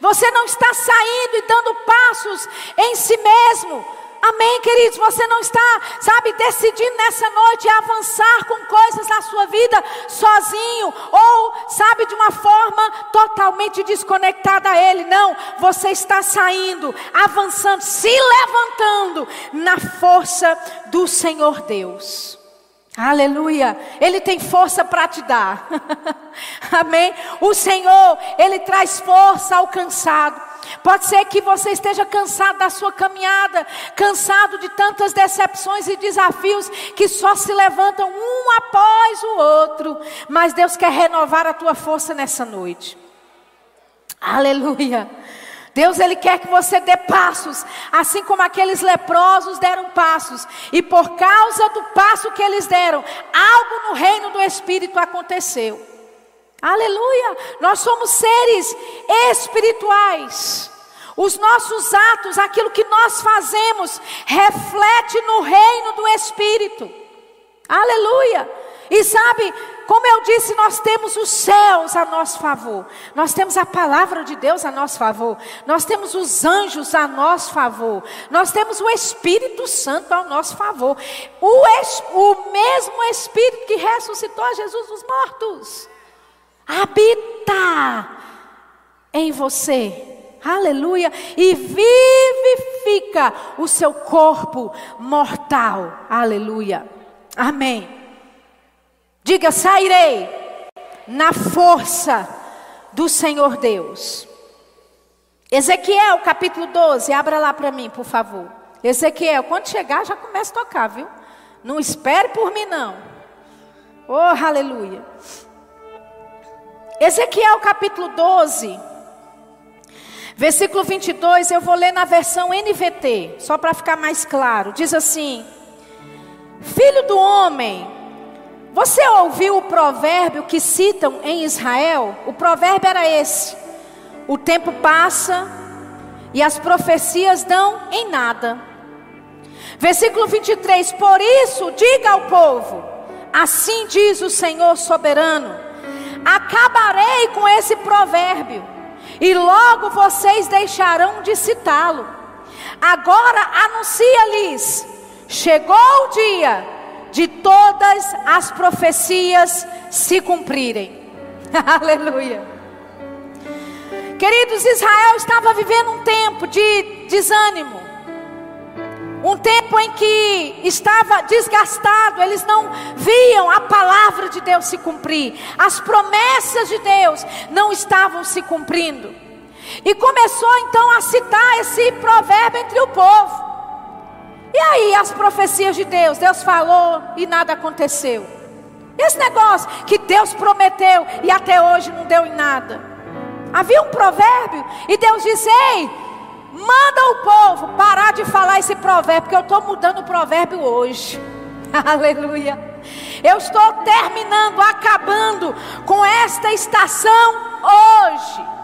A: Você não está saindo e dando passos em si mesmo, Amém, queridos? Você não está, sabe, decidindo nessa noite avançar com coisas na sua vida sozinho, ou, sabe, de uma forma totalmente desconectada a Ele. Não, você está saindo, avançando, se levantando na força do Senhor Deus. Aleluia. Ele tem força para te dar. <laughs> Amém. O Senhor, ele traz força ao cansado. Pode ser que você esteja cansado da sua caminhada, cansado de tantas decepções e desafios que só se levantam um após o outro, mas Deus quer renovar a tua força nessa noite. Aleluia. Deus ele quer que você dê passos, assim como aqueles leprosos deram passos, e por causa do passo que eles deram, algo no reino do espírito aconteceu. Aleluia! Nós somos seres espirituais. Os nossos atos, aquilo que nós fazemos, reflete no reino do Espírito. Aleluia! E sabe, como eu disse, nós temos os céus a nosso favor, nós temos a palavra de Deus a nosso favor, nós temos os anjos a nosso favor, nós temos o Espírito Santo ao nosso favor, o, o mesmo Espírito que ressuscitou Jesus dos mortos habita em você. Aleluia. E vivifica o seu corpo mortal. Aleluia. Amém. Diga: sairei na força do Senhor Deus. Ezequiel capítulo 12, abra lá para mim, por favor. Ezequiel, quando chegar, já começa a tocar, viu? Não espere por mim, não. Oh, aleluia. Ezequiel capítulo 12, versículo 22, eu vou ler na versão NVT, só para ficar mais claro. Diz assim: Filho do homem, você ouviu o provérbio que citam em Israel? O provérbio era esse: O tempo passa e as profecias dão em nada. Versículo 23: Por isso, diga ao povo: Assim diz o Senhor soberano Acabarei com esse provérbio, e logo vocês deixarão de citá-lo. Agora anuncia-lhes: chegou o dia de todas as profecias se cumprirem. <laughs> Aleluia. Queridos, Israel estava vivendo um tempo de desânimo, um tempo em que estava desgastado, eles não viam a palavra de Deus se cumprir, as promessas de Deus não estavam se cumprindo. E começou então a citar esse provérbio entre o povo. E aí as profecias de Deus, Deus falou e nada aconteceu. Esse negócio que Deus prometeu e até hoje não deu em nada. Havia um provérbio e Deus disse: Ei, Manda o povo parar de falar esse provérbio, porque eu estou mudando o provérbio hoje. <laughs> Aleluia. Eu estou terminando, acabando com esta estação hoje.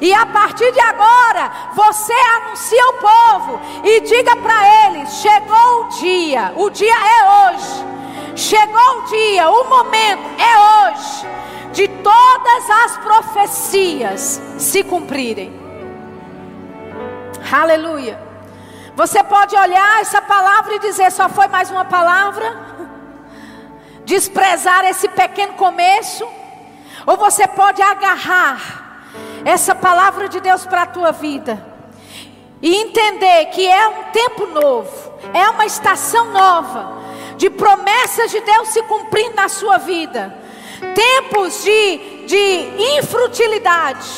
A: E a partir de agora, você anuncia o povo e diga para eles: chegou o dia, o dia é hoje. Chegou o dia, o momento é hoje de todas as profecias se cumprirem. Aleluia. Você pode olhar essa palavra e dizer: só foi mais uma palavra? <laughs> desprezar esse pequeno começo, ou você pode agarrar essa palavra de Deus para a tua vida. E entender que é um tempo novo, é uma estação nova de promessas de Deus se cumprindo na sua vida, tempos de, de infrutilidade,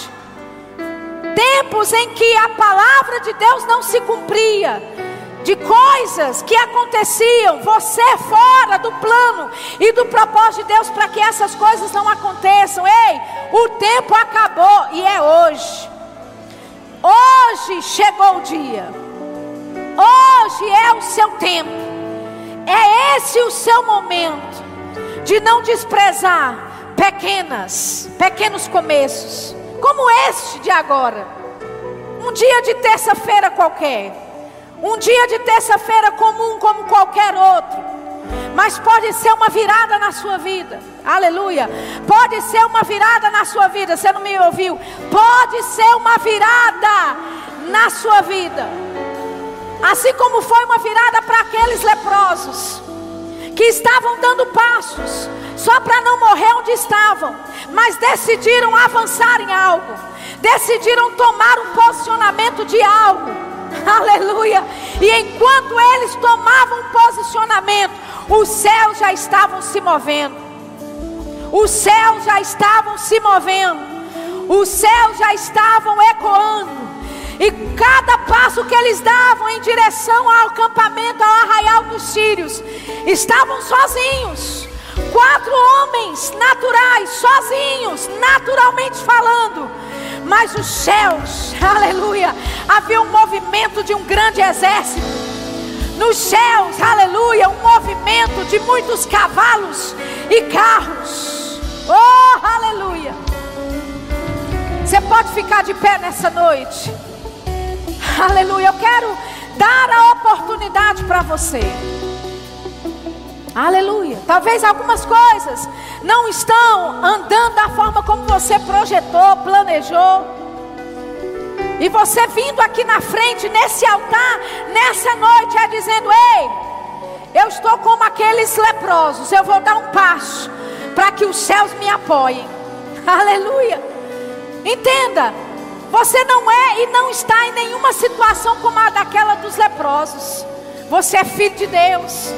A: tempos em que a palavra de Deus não se cumpria, de coisas que aconteciam, você fora do plano e do propósito de Deus para que essas coisas não aconteçam. Ei, o tempo acabou e é hoje. Hoje chegou o dia. Hoje é o seu tempo. É esse o seu momento de não desprezar pequenas, pequenos começos, como este de agora. Um dia de terça-feira qualquer um dia de terça-feira comum como qualquer outro. Mas pode ser uma virada na sua vida. Aleluia. Pode ser uma virada na sua vida. Você não me ouviu? Pode ser uma virada na sua vida. Assim como foi uma virada para aqueles leprosos que estavam dando passos só para não morrer onde estavam, mas decidiram avançar em algo. Decidiram tomar um posicionamento de algo <laughs> Aleluia. E enquanto eles tomavam posicionamento, os céus já estavam se movendo. Os céus já estavam se movendo. Os céus já estavam ecoando. E cada passo que eles davam em direção ao acampamento, ao arraial dos sírios, estavam sozinhos. Quatro homens naturais, sozinhos, naturalmente falando mas os céus, <laughs> aleluia, havia um movimento de um grande exército. Nos céus, aleluia, um movimento de muitos cavalos e carros. Oh, aleluia. Você pode ficar de pé nessa noite. Aleluia. Eu quero dar a oportunidade para você. Aleluia. Talvez algumas coisas não estão andando da forma como você projetou, planejou. E você vindo aqui na frente, nesse altar, nessa noite, é dizendo: Ei, eu estou como aqueles leprosos, eu vou dar um passo para que os céus me apoiem. <laughs> Aleluia. Entenda, você não é e não está em nenhuma situação como a daquela dos leprosos. Você é filho de Deus.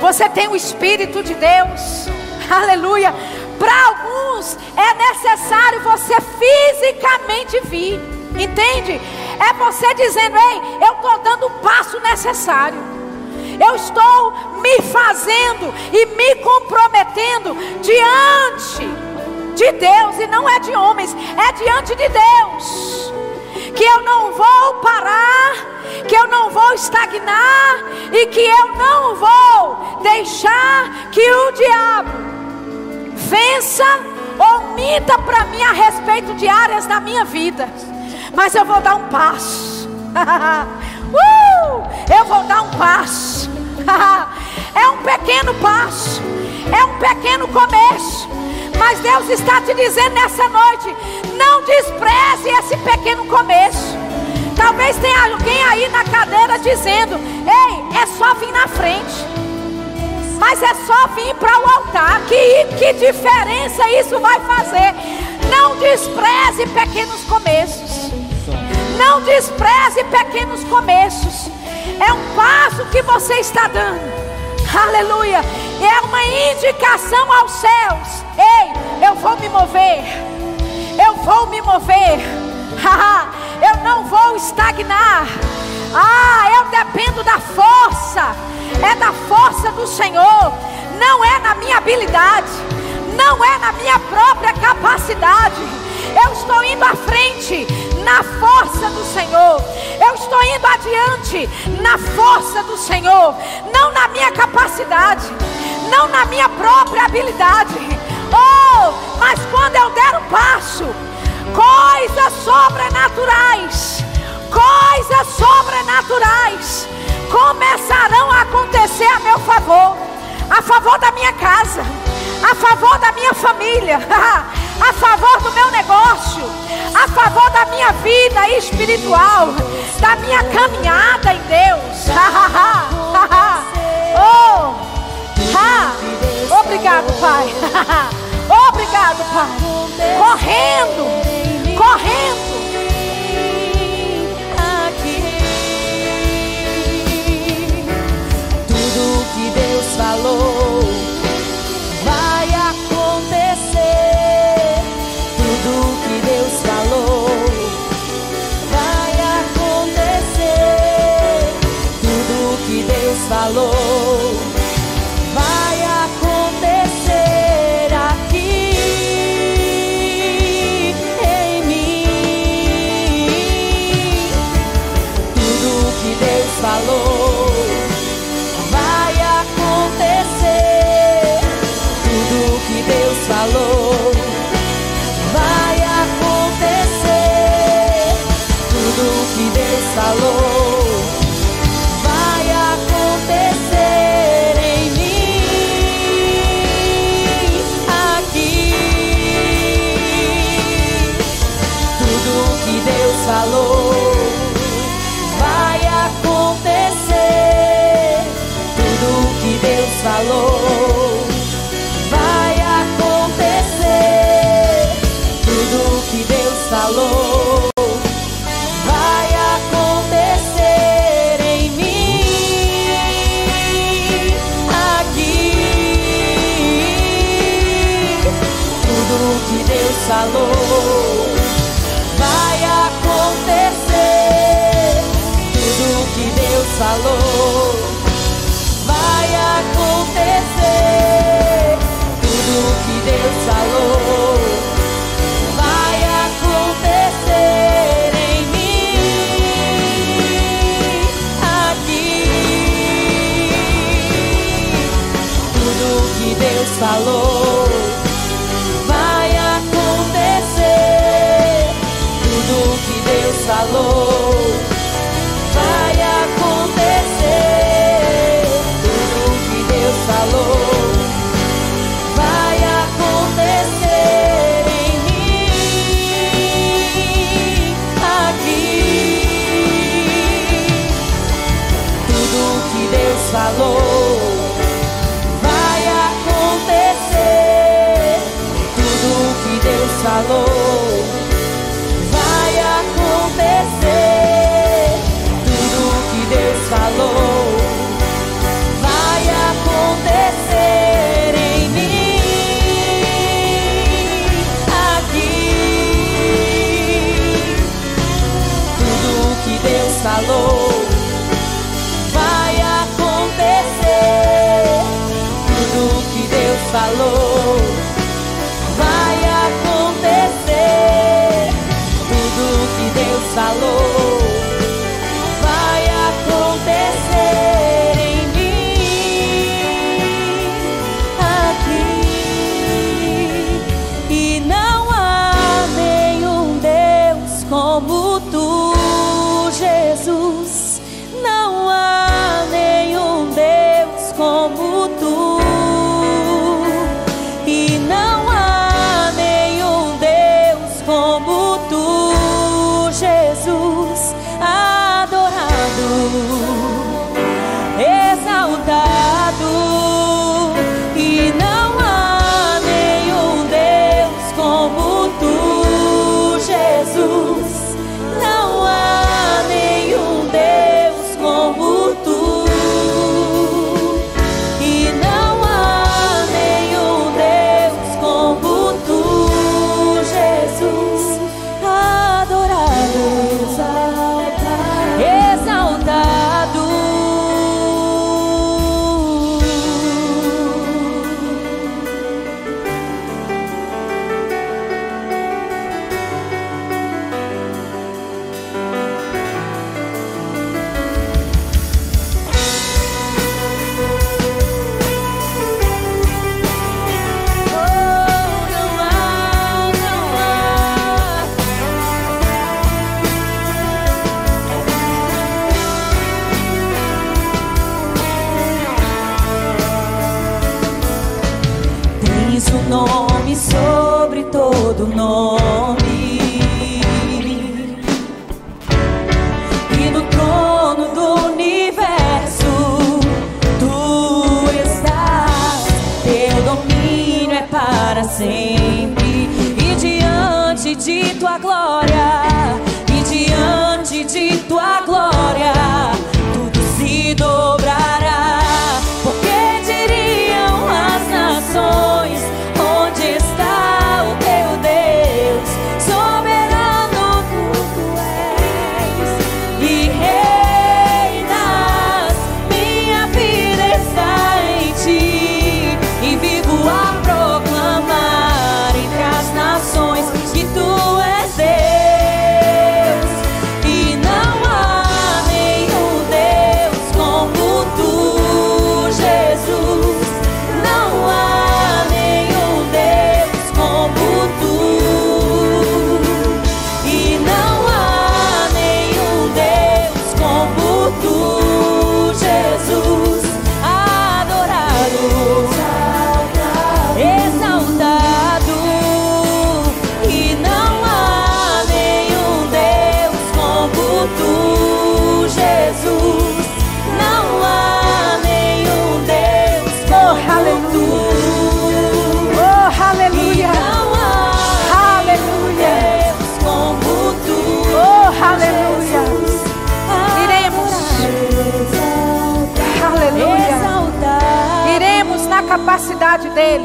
A: Você tem o Espírito de Deus. Aleluia. Para alguns é necessário você fisicamente vir. Entende? É você dizendo: Ei, eu estou dando o passo necessário. Eu estou me fazendo e me comprometendo diante de Deus e não é de homens, é diante de Deus. Que eu não vou parar, que eu não vou estagnar e que eu não vou deixar que o diabo vença ou minta para mim a respeito de áreas da minha vida. Mas eu vou dar um passo. <laughs> uh, eu vou dar um passo. <laughs> é um pequeno passo. É um pequeno começo. Mas Deus está te dizendo nessa noite: não despreze esse pequeno começo. Talvez tenha alguém aí na cadeira dizendo: Ei, é só vir na frente. Mas é só vir para o altar. Que, que diferença isso vai fazer? Não despreze pequenos começos. Não despreze pequenos começos. É um passo que você está dando. Aleluia. É uma indicação aos céus. Ei, eu vou me mover. Eu vou me mover. <laughs> eu não vou estagnar. Ah, eu dependo da força. É da força do Senhor. Não é na minha habilidade. Não é na minha própria capacidade. Eu estou indo à frente na força do Senhor. Eu estou indo adiante na força do Senhor, não na minha capacidade, não na minha própria habilidade. Oh, mas quando eu der o passo, coisas sobrenaturais, coisas sobrenaturais começarão a acontecer a meu favor, a favor da minha casa, a favor da minha família, <laughs> a favor do meu negócio, a favor da minha vida espiritual, da minha caminhada em Deus. <laughs> oh. Obrigado. Pai. <laughs> Obrigado, Pai. Correndo, correndo.
B: Tudo que Deus falou Deus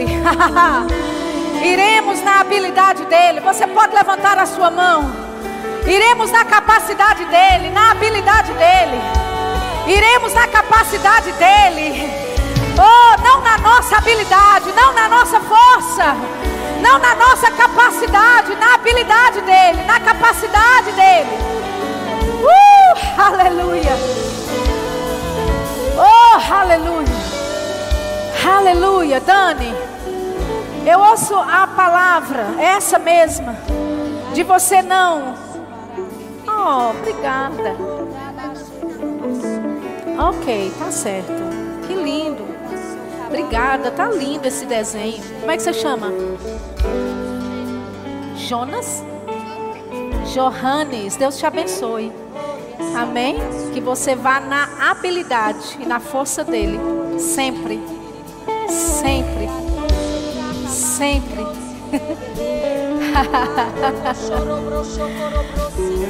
A: dele. Iremos na habilidade dele. Você pode levantar a sua mão. Iremos na capacidade dele, na habilidade dele. Iremos na capacidade dele. Oh, não na nossa habilidade, não na nossa força, não na nossa capacidade, na habilidade dele, na capacidade dele. Uh, aleluia. Oh, aleluia. Aleluia, Dani. Eu ouço a palavra, essa mesma, de você não. Oh, obrigada. Ok, tá certo. Que lindo. Obrigada, tá lindo esse desenho. Como é que você chama? Jonas? Johannes, Deus te abençoe. Amém? Que você vá na habilidade e na força dele. Sempre. Sempre. Sempre. <laughs>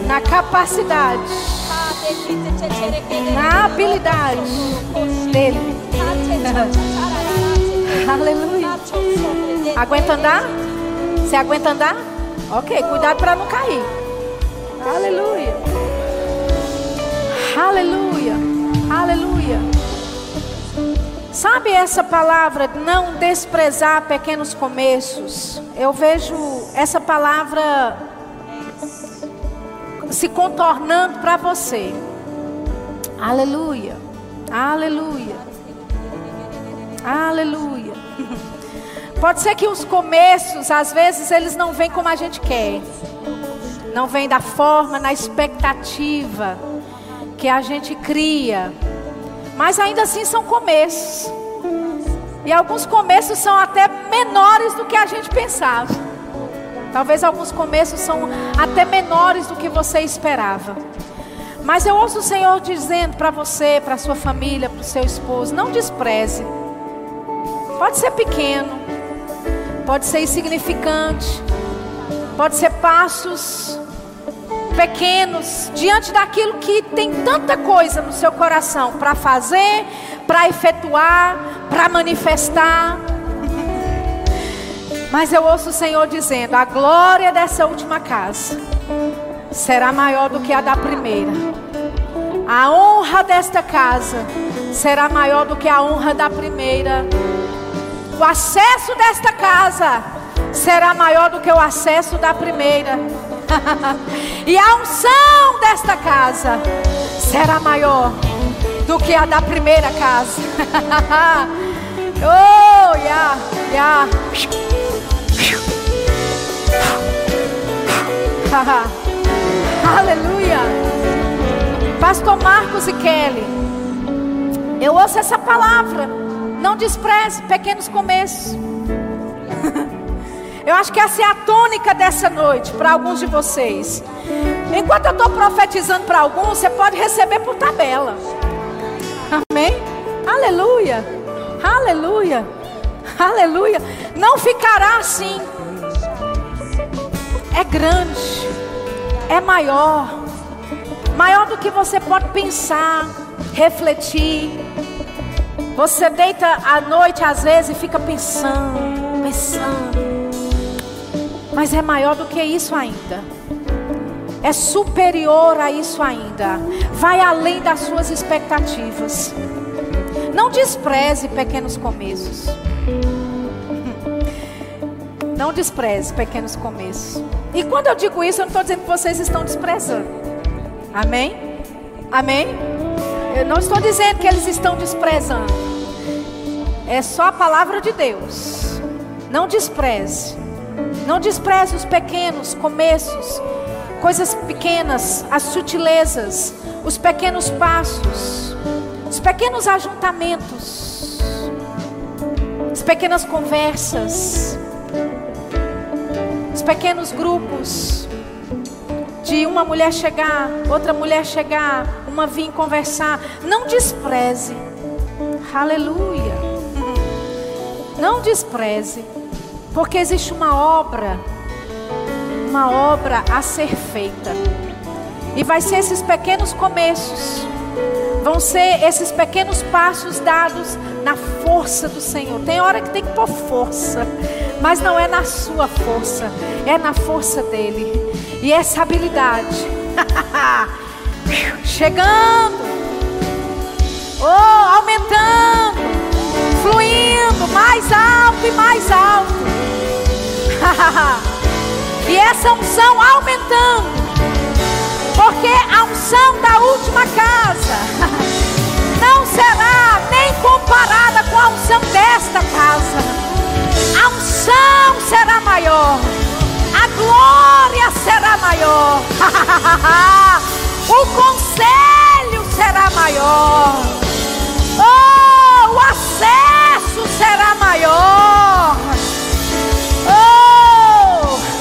A: na capacidade. Na habilidade dele. <laughs> Aleluia. Aguenta andar? Você aguenta andar? Ok, cuidado para não cair. Aleluia. Aleluia. Aleluia. Sabe essa palavra, não desprezar pequenos começos? Eu vejo essa palavra se contornando para você. Aleluia. Aleluia. Aleluia. <laughs> Pode ser que os começos, às vezes, eles não vêm como a gente quer. Não vem da forma, na expectativa que a gente cria. Mas ainda assim são começos. E alguns começos são até menores do que a gente pensava. Talvez alguns começos são até menores do que você esperava. Mas eu ouço o Senhor dizendo para você, para sua família, para o seu esposo: não despreze. Pode ser pequeno, pode ser insignificante, pode ser passos pequenos diante daquilo que tem tanta coisa no seu coração para fazer, para efetuar, para manifestar. Mas eu ouço o Senhor dizendo: a glória dessa última casa será maior do que a da primeira. A honra desta casa será maior do que a honra da primeira. O acesso desta casa será maior do que o acesso da primeira. <laughs> e a unção desta casa será maior do que a da primeira casa. <laughs> oh, yeah, yeah. <laughs> Aleluia. Pastor Marcos e Kelly, eu ouço essa palavra. Não despreze pequenos começos. Eu acho que essa é a tônica dessa noite para alguns de vocês. Enquanto eu estou profetizando para alguns, você pode receber por tabela. Amém? Aleluia. Aleluia. Aleluia. Não ficará assim. É grande. É maior. Maior do que você pode pensar, refletir. Você deita à noite às vezes e fica pensando, pensando. Mas é maior do que isso ainda. É superior a isso ainda. Vai além das suas expectativas. Não despreze pequenos começos. <laughs> Não despreze pequenos começos. E quando eu digo isso, eu não estou dizendo que vocês estão desprezando. Amém? Amém? Eu não estou dizendo que eles estão desprezando. É só a palavra de Deus. Não despreze. Não despreze os pequenos começos, coisas pequenas, as sutilezas, os pequenos passos, os pequenos ajuntamentos, as pequenas conversas pequenos grupos de uma mulher chegar, outra mulher chegar, uma vir conversar. Não despreze. Aleluia. Não despreze. Porque existe uma obra, uma obra a ser feita. E vai ser esses pequenos começos. Vão ser esses pequenos passos dados na força do Senhor. Tem hora que tem que pôr força. Mas não é na sua força, é na força dele. E essa habilidade <laughs> chegando, oh, aumentando, fluindo mais alto e mais alto. <laughs> e essa unção aumentando. Porque a unção da última casa <laughs> não será nem comparada com a unção desta casa a unção será maior, a glória será maior, <laughs> o conselho será maior, oh, o acesso será maior.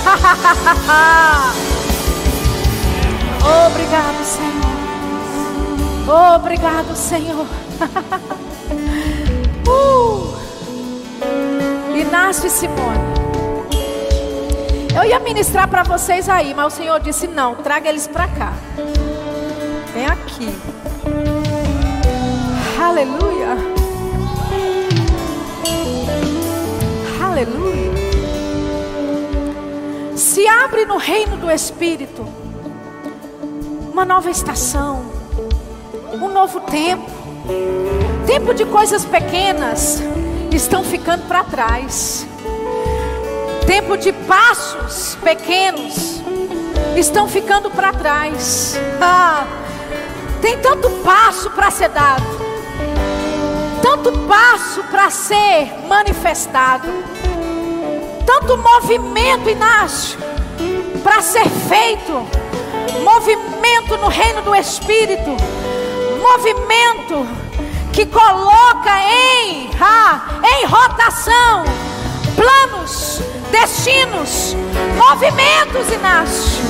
A: <laughs> Obrigado, Senhor. Obrigado, Senhor. <laughs> uh. Inácio e Simone. Eu ia ministrar para vocês aí, mas o Senhor disse: não, traga eles para cá. Vem aqui. Aleluia. Aleluia. Se abre no reino do Espírito uma nova estação, um novo tempo, tempo de coisas pequenas estão ficando para trás. Tempo de passos pequenos estão ficando para trás. Ah, tem tanto passo para ser dado, tanto passo para ser manifestado, tanto movimento Inácio para ser feito, movimento no reino do Espírito, movimento que coloca em, ah, em rotação planos, destinos, movimentos, Inácio.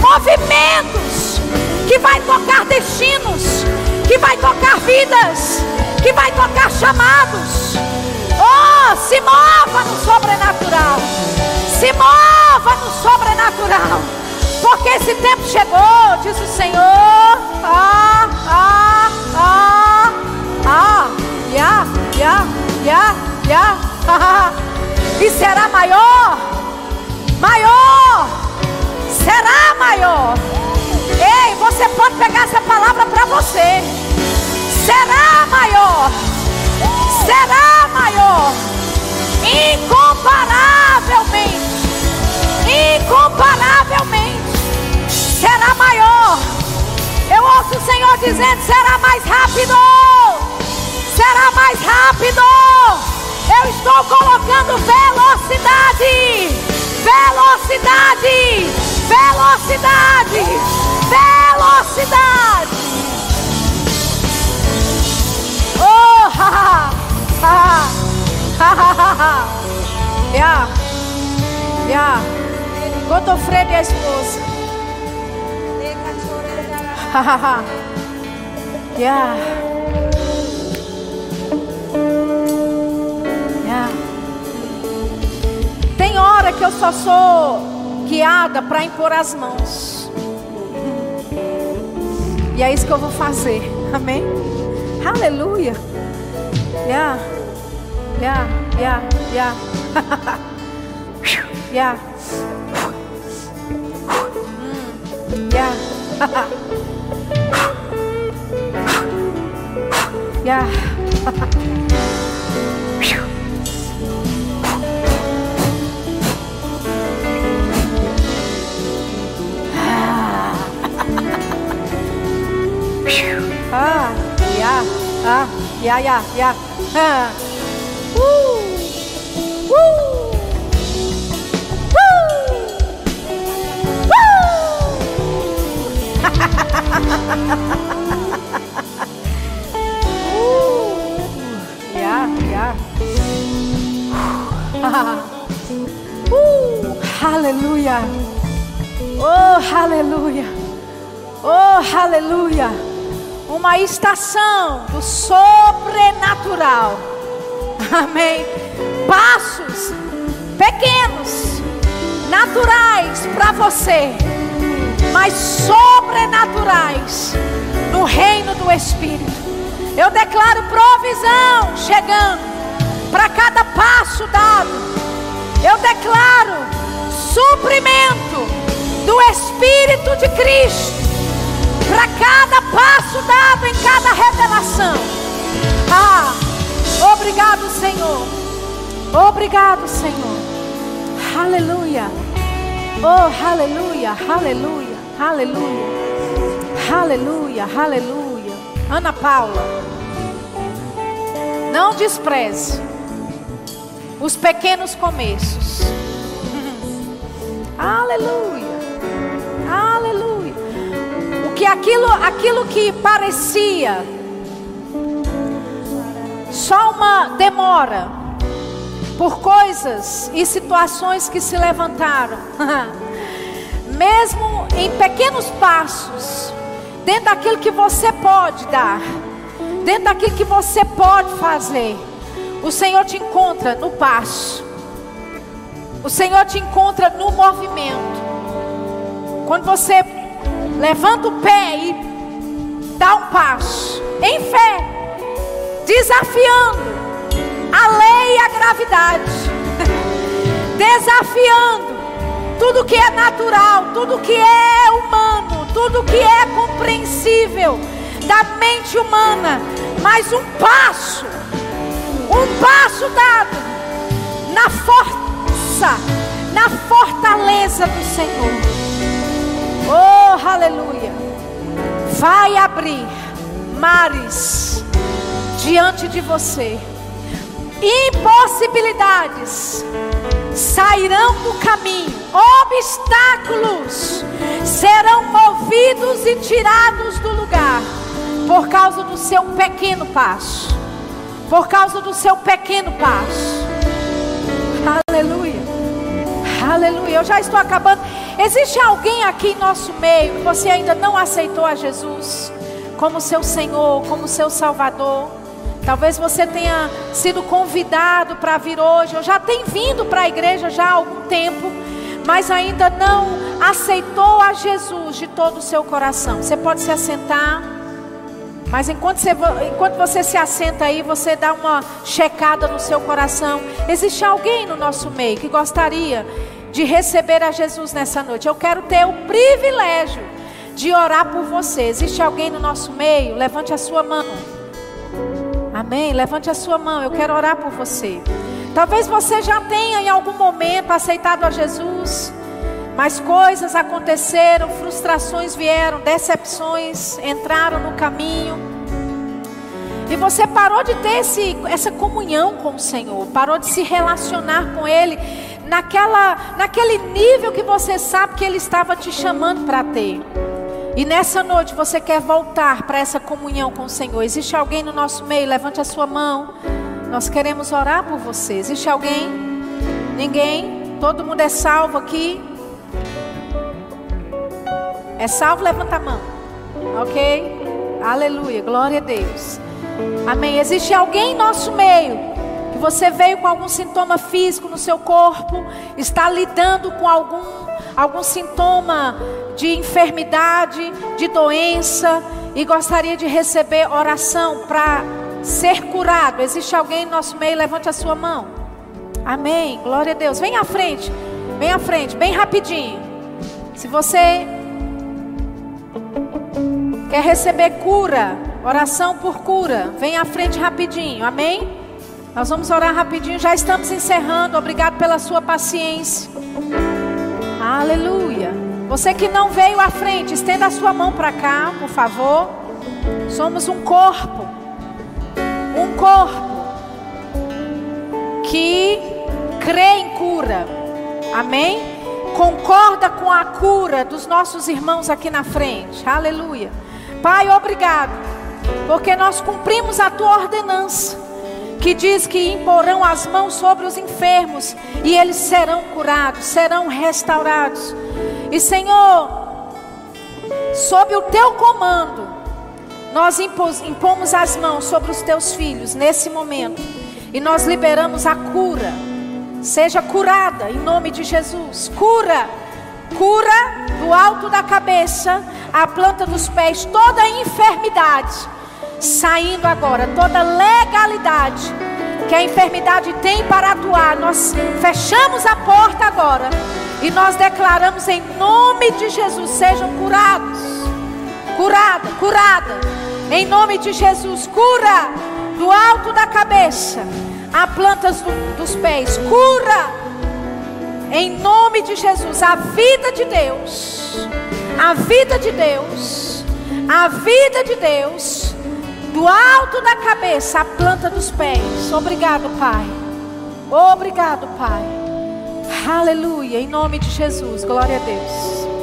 A: Movimentos que vai tocar destinos, que vai tocar vidas, que vai tocar chamados. Oh, se mova no sobrenatural. Se mova no sobrenatural. Porque esse tempo chegou, diz o Senhor. Ah, ah, ah. Ah, ya, ya, ya, ya. e será maior, maior, será maior. Ei, você pode pegar essa palavra para você. Será maior, será maior, incomparavelmente, incomparavelmente, será maior. Eu ouço o Senhor dizendo: será mais rápido será mais rápido. Eu estou colocando velocidade, velocidade, velocidade, velocidade. Oh, <laughs> ha, ha, ha, ha, ha, ha. Yeah, yeah. Godofredo e a esposa. <laughs> Yeah. Yeah. é que eu só sou guiada para impor as mãos. E é isso que eu vou fazer. Amém? Aleluia. Yeah. Yeah, yeah, yeah. <laughs> yeah. Yeah. yeah. Ah, yeah, ah, yeah, yeah, yeah. Ah. Woo, woo, woo. <laughs> yeah, yeah. Woo, <laughs> hallelujah. Oh, hallelujah. Oh, hallelujah uma estação do sobrenatural. <laughs> Amém. Passos pequenos, naturais para você, mas sobrenaturais no reino do Espírito. Eu declaro provisão chegando para cada passo dado. Eu declaro suprimento do Espírito de Cristo para cada passo dado em cada revelação. Ah, obrigado, Senhor. Obrigado, Senhor. Aleluia. Oh, aleluia, aleluia, aleluia. Aleluia, aleluia. Ana Paula, não despreze os pequenos começos. <laughs> aleluia. Aleluia que aquilo, aquilo que parecia só uma demora por coisas e situações que se levantaram, <laughs> mesmo em pequenos passos, dentro daquilo que você pode dar, dentro daquilo que você pode fazer, o Senhor te encontra no passo, o Senhor te encontra no movimento. Quando você levanta o pé e dá um passo em fé, desafiando a lei e a gravidade, <laughs> desafiando tudo que é natural, tudo que é humano, tudo que é compreensível da mente humana, mas um passo, um passo dado na força, na fortaleza do Senhor. Oh, aleluia. Vai abrir mares diante de você. Impossibilidades sairão do caminho, obstáculos serão movidos e tirados do lugar por causa do seu pequeno passo. Por causa do seu pequeno passo. Aleluia. Aleluia. Eu já estou acabando. Existe alguém aqui em nosso meio que você ainda não aceitou a Jesus como seu Senhor, como seu Salvador? Talvez você tenha sido convidado para vir hoje, ou já tem vindo para a igreja já há algum tempo, mas ainda não aceitou a Jesus de todo o seu coração. Você pode se assentar, mas enquanto você, enquanto você se assenta aí, você dá uma checada no seu coração. Existe alguém no nosso meio que gostaria de receber a Jesus nessa noite. Eu quero ter o privilégio de orar por você. Existe alguém no nosso meio? Levante a sua mão. Amém? Levante a sua mão. Eu quero orar por você. Talvez você já tenha em algum momento aceitado a Jesus, mas coisas aconteceram, frustrações vieram, decepções entraram no caminho. E você parou de ter esse, essa comunhão com o Senhor, parou de se relacionar com Ele naquela, naquele nível que você sabe que Ele estava te chamando para ter. E nessa noite você quer voltar para essa comunhão com o Senhor. Existe alguém no nosso meio? Levante a sua mão. Nós queremos orar por você. Existe alguém? Ninguém? Todo mundo é salvo aqui? É salvo? Levanta a mão. Ok? Aleluia. Glória a Deus. Amém. Existe alguém em nosso meio que você veio com algum sintoma físico no seu corpo, está lidando com algum, algum sintoma de enfermidade, de doença, e gostaria de receber oração para ser curado. Existe alguém no nosso meio? Levante a sua mão. Amém. Glória a Deus. Vem à frente. Vem à frente, bem rapidinho. Se você quer receber cura, oração por cura, vem à frente rapidinho. Amém? Nós vamos orar rapidinho, já estamos encerrando. Obrigado pela sua paciência. Aleluia. Você que não veio à frente, estenda a sua mão para cá, por favor. Somos um corpo. Corpo que crê em cura. Amém? Concorda com a cura dos nossos irmãos aqui na frente. Aleluia. Pai, obrigado. Porque nós cumprimos a tua ordenança que diz que imporão as mãos sobre os enfermos e eles serão curados, serão restaurados. E Senhor, sob o teu comando, nós impomos as mãos sobre os teus filhos nesse momento e nós liberamos a cura. Seja curada em nome de Jesus. Cura, cura do alto da cabeça, a planta dos pés, toda enfermidade saindo agora toda legalidade que a enfermidade tem para atuar. Nós fechamos a porta agora e nós declaramos em nome de Jesus: sejam curados, curada, curada, em nome de Jesus, cura do alto da cabeça a plantas do, dos pés, cura em nome de Jesus a vida de Deus, a vida de Deus, a vida de Deus do alto da cabeça à planta dos pés. Obrigado, Pai. Obrigado, Pai. Aleluia. Em nome de Jesus. Glória a Deus.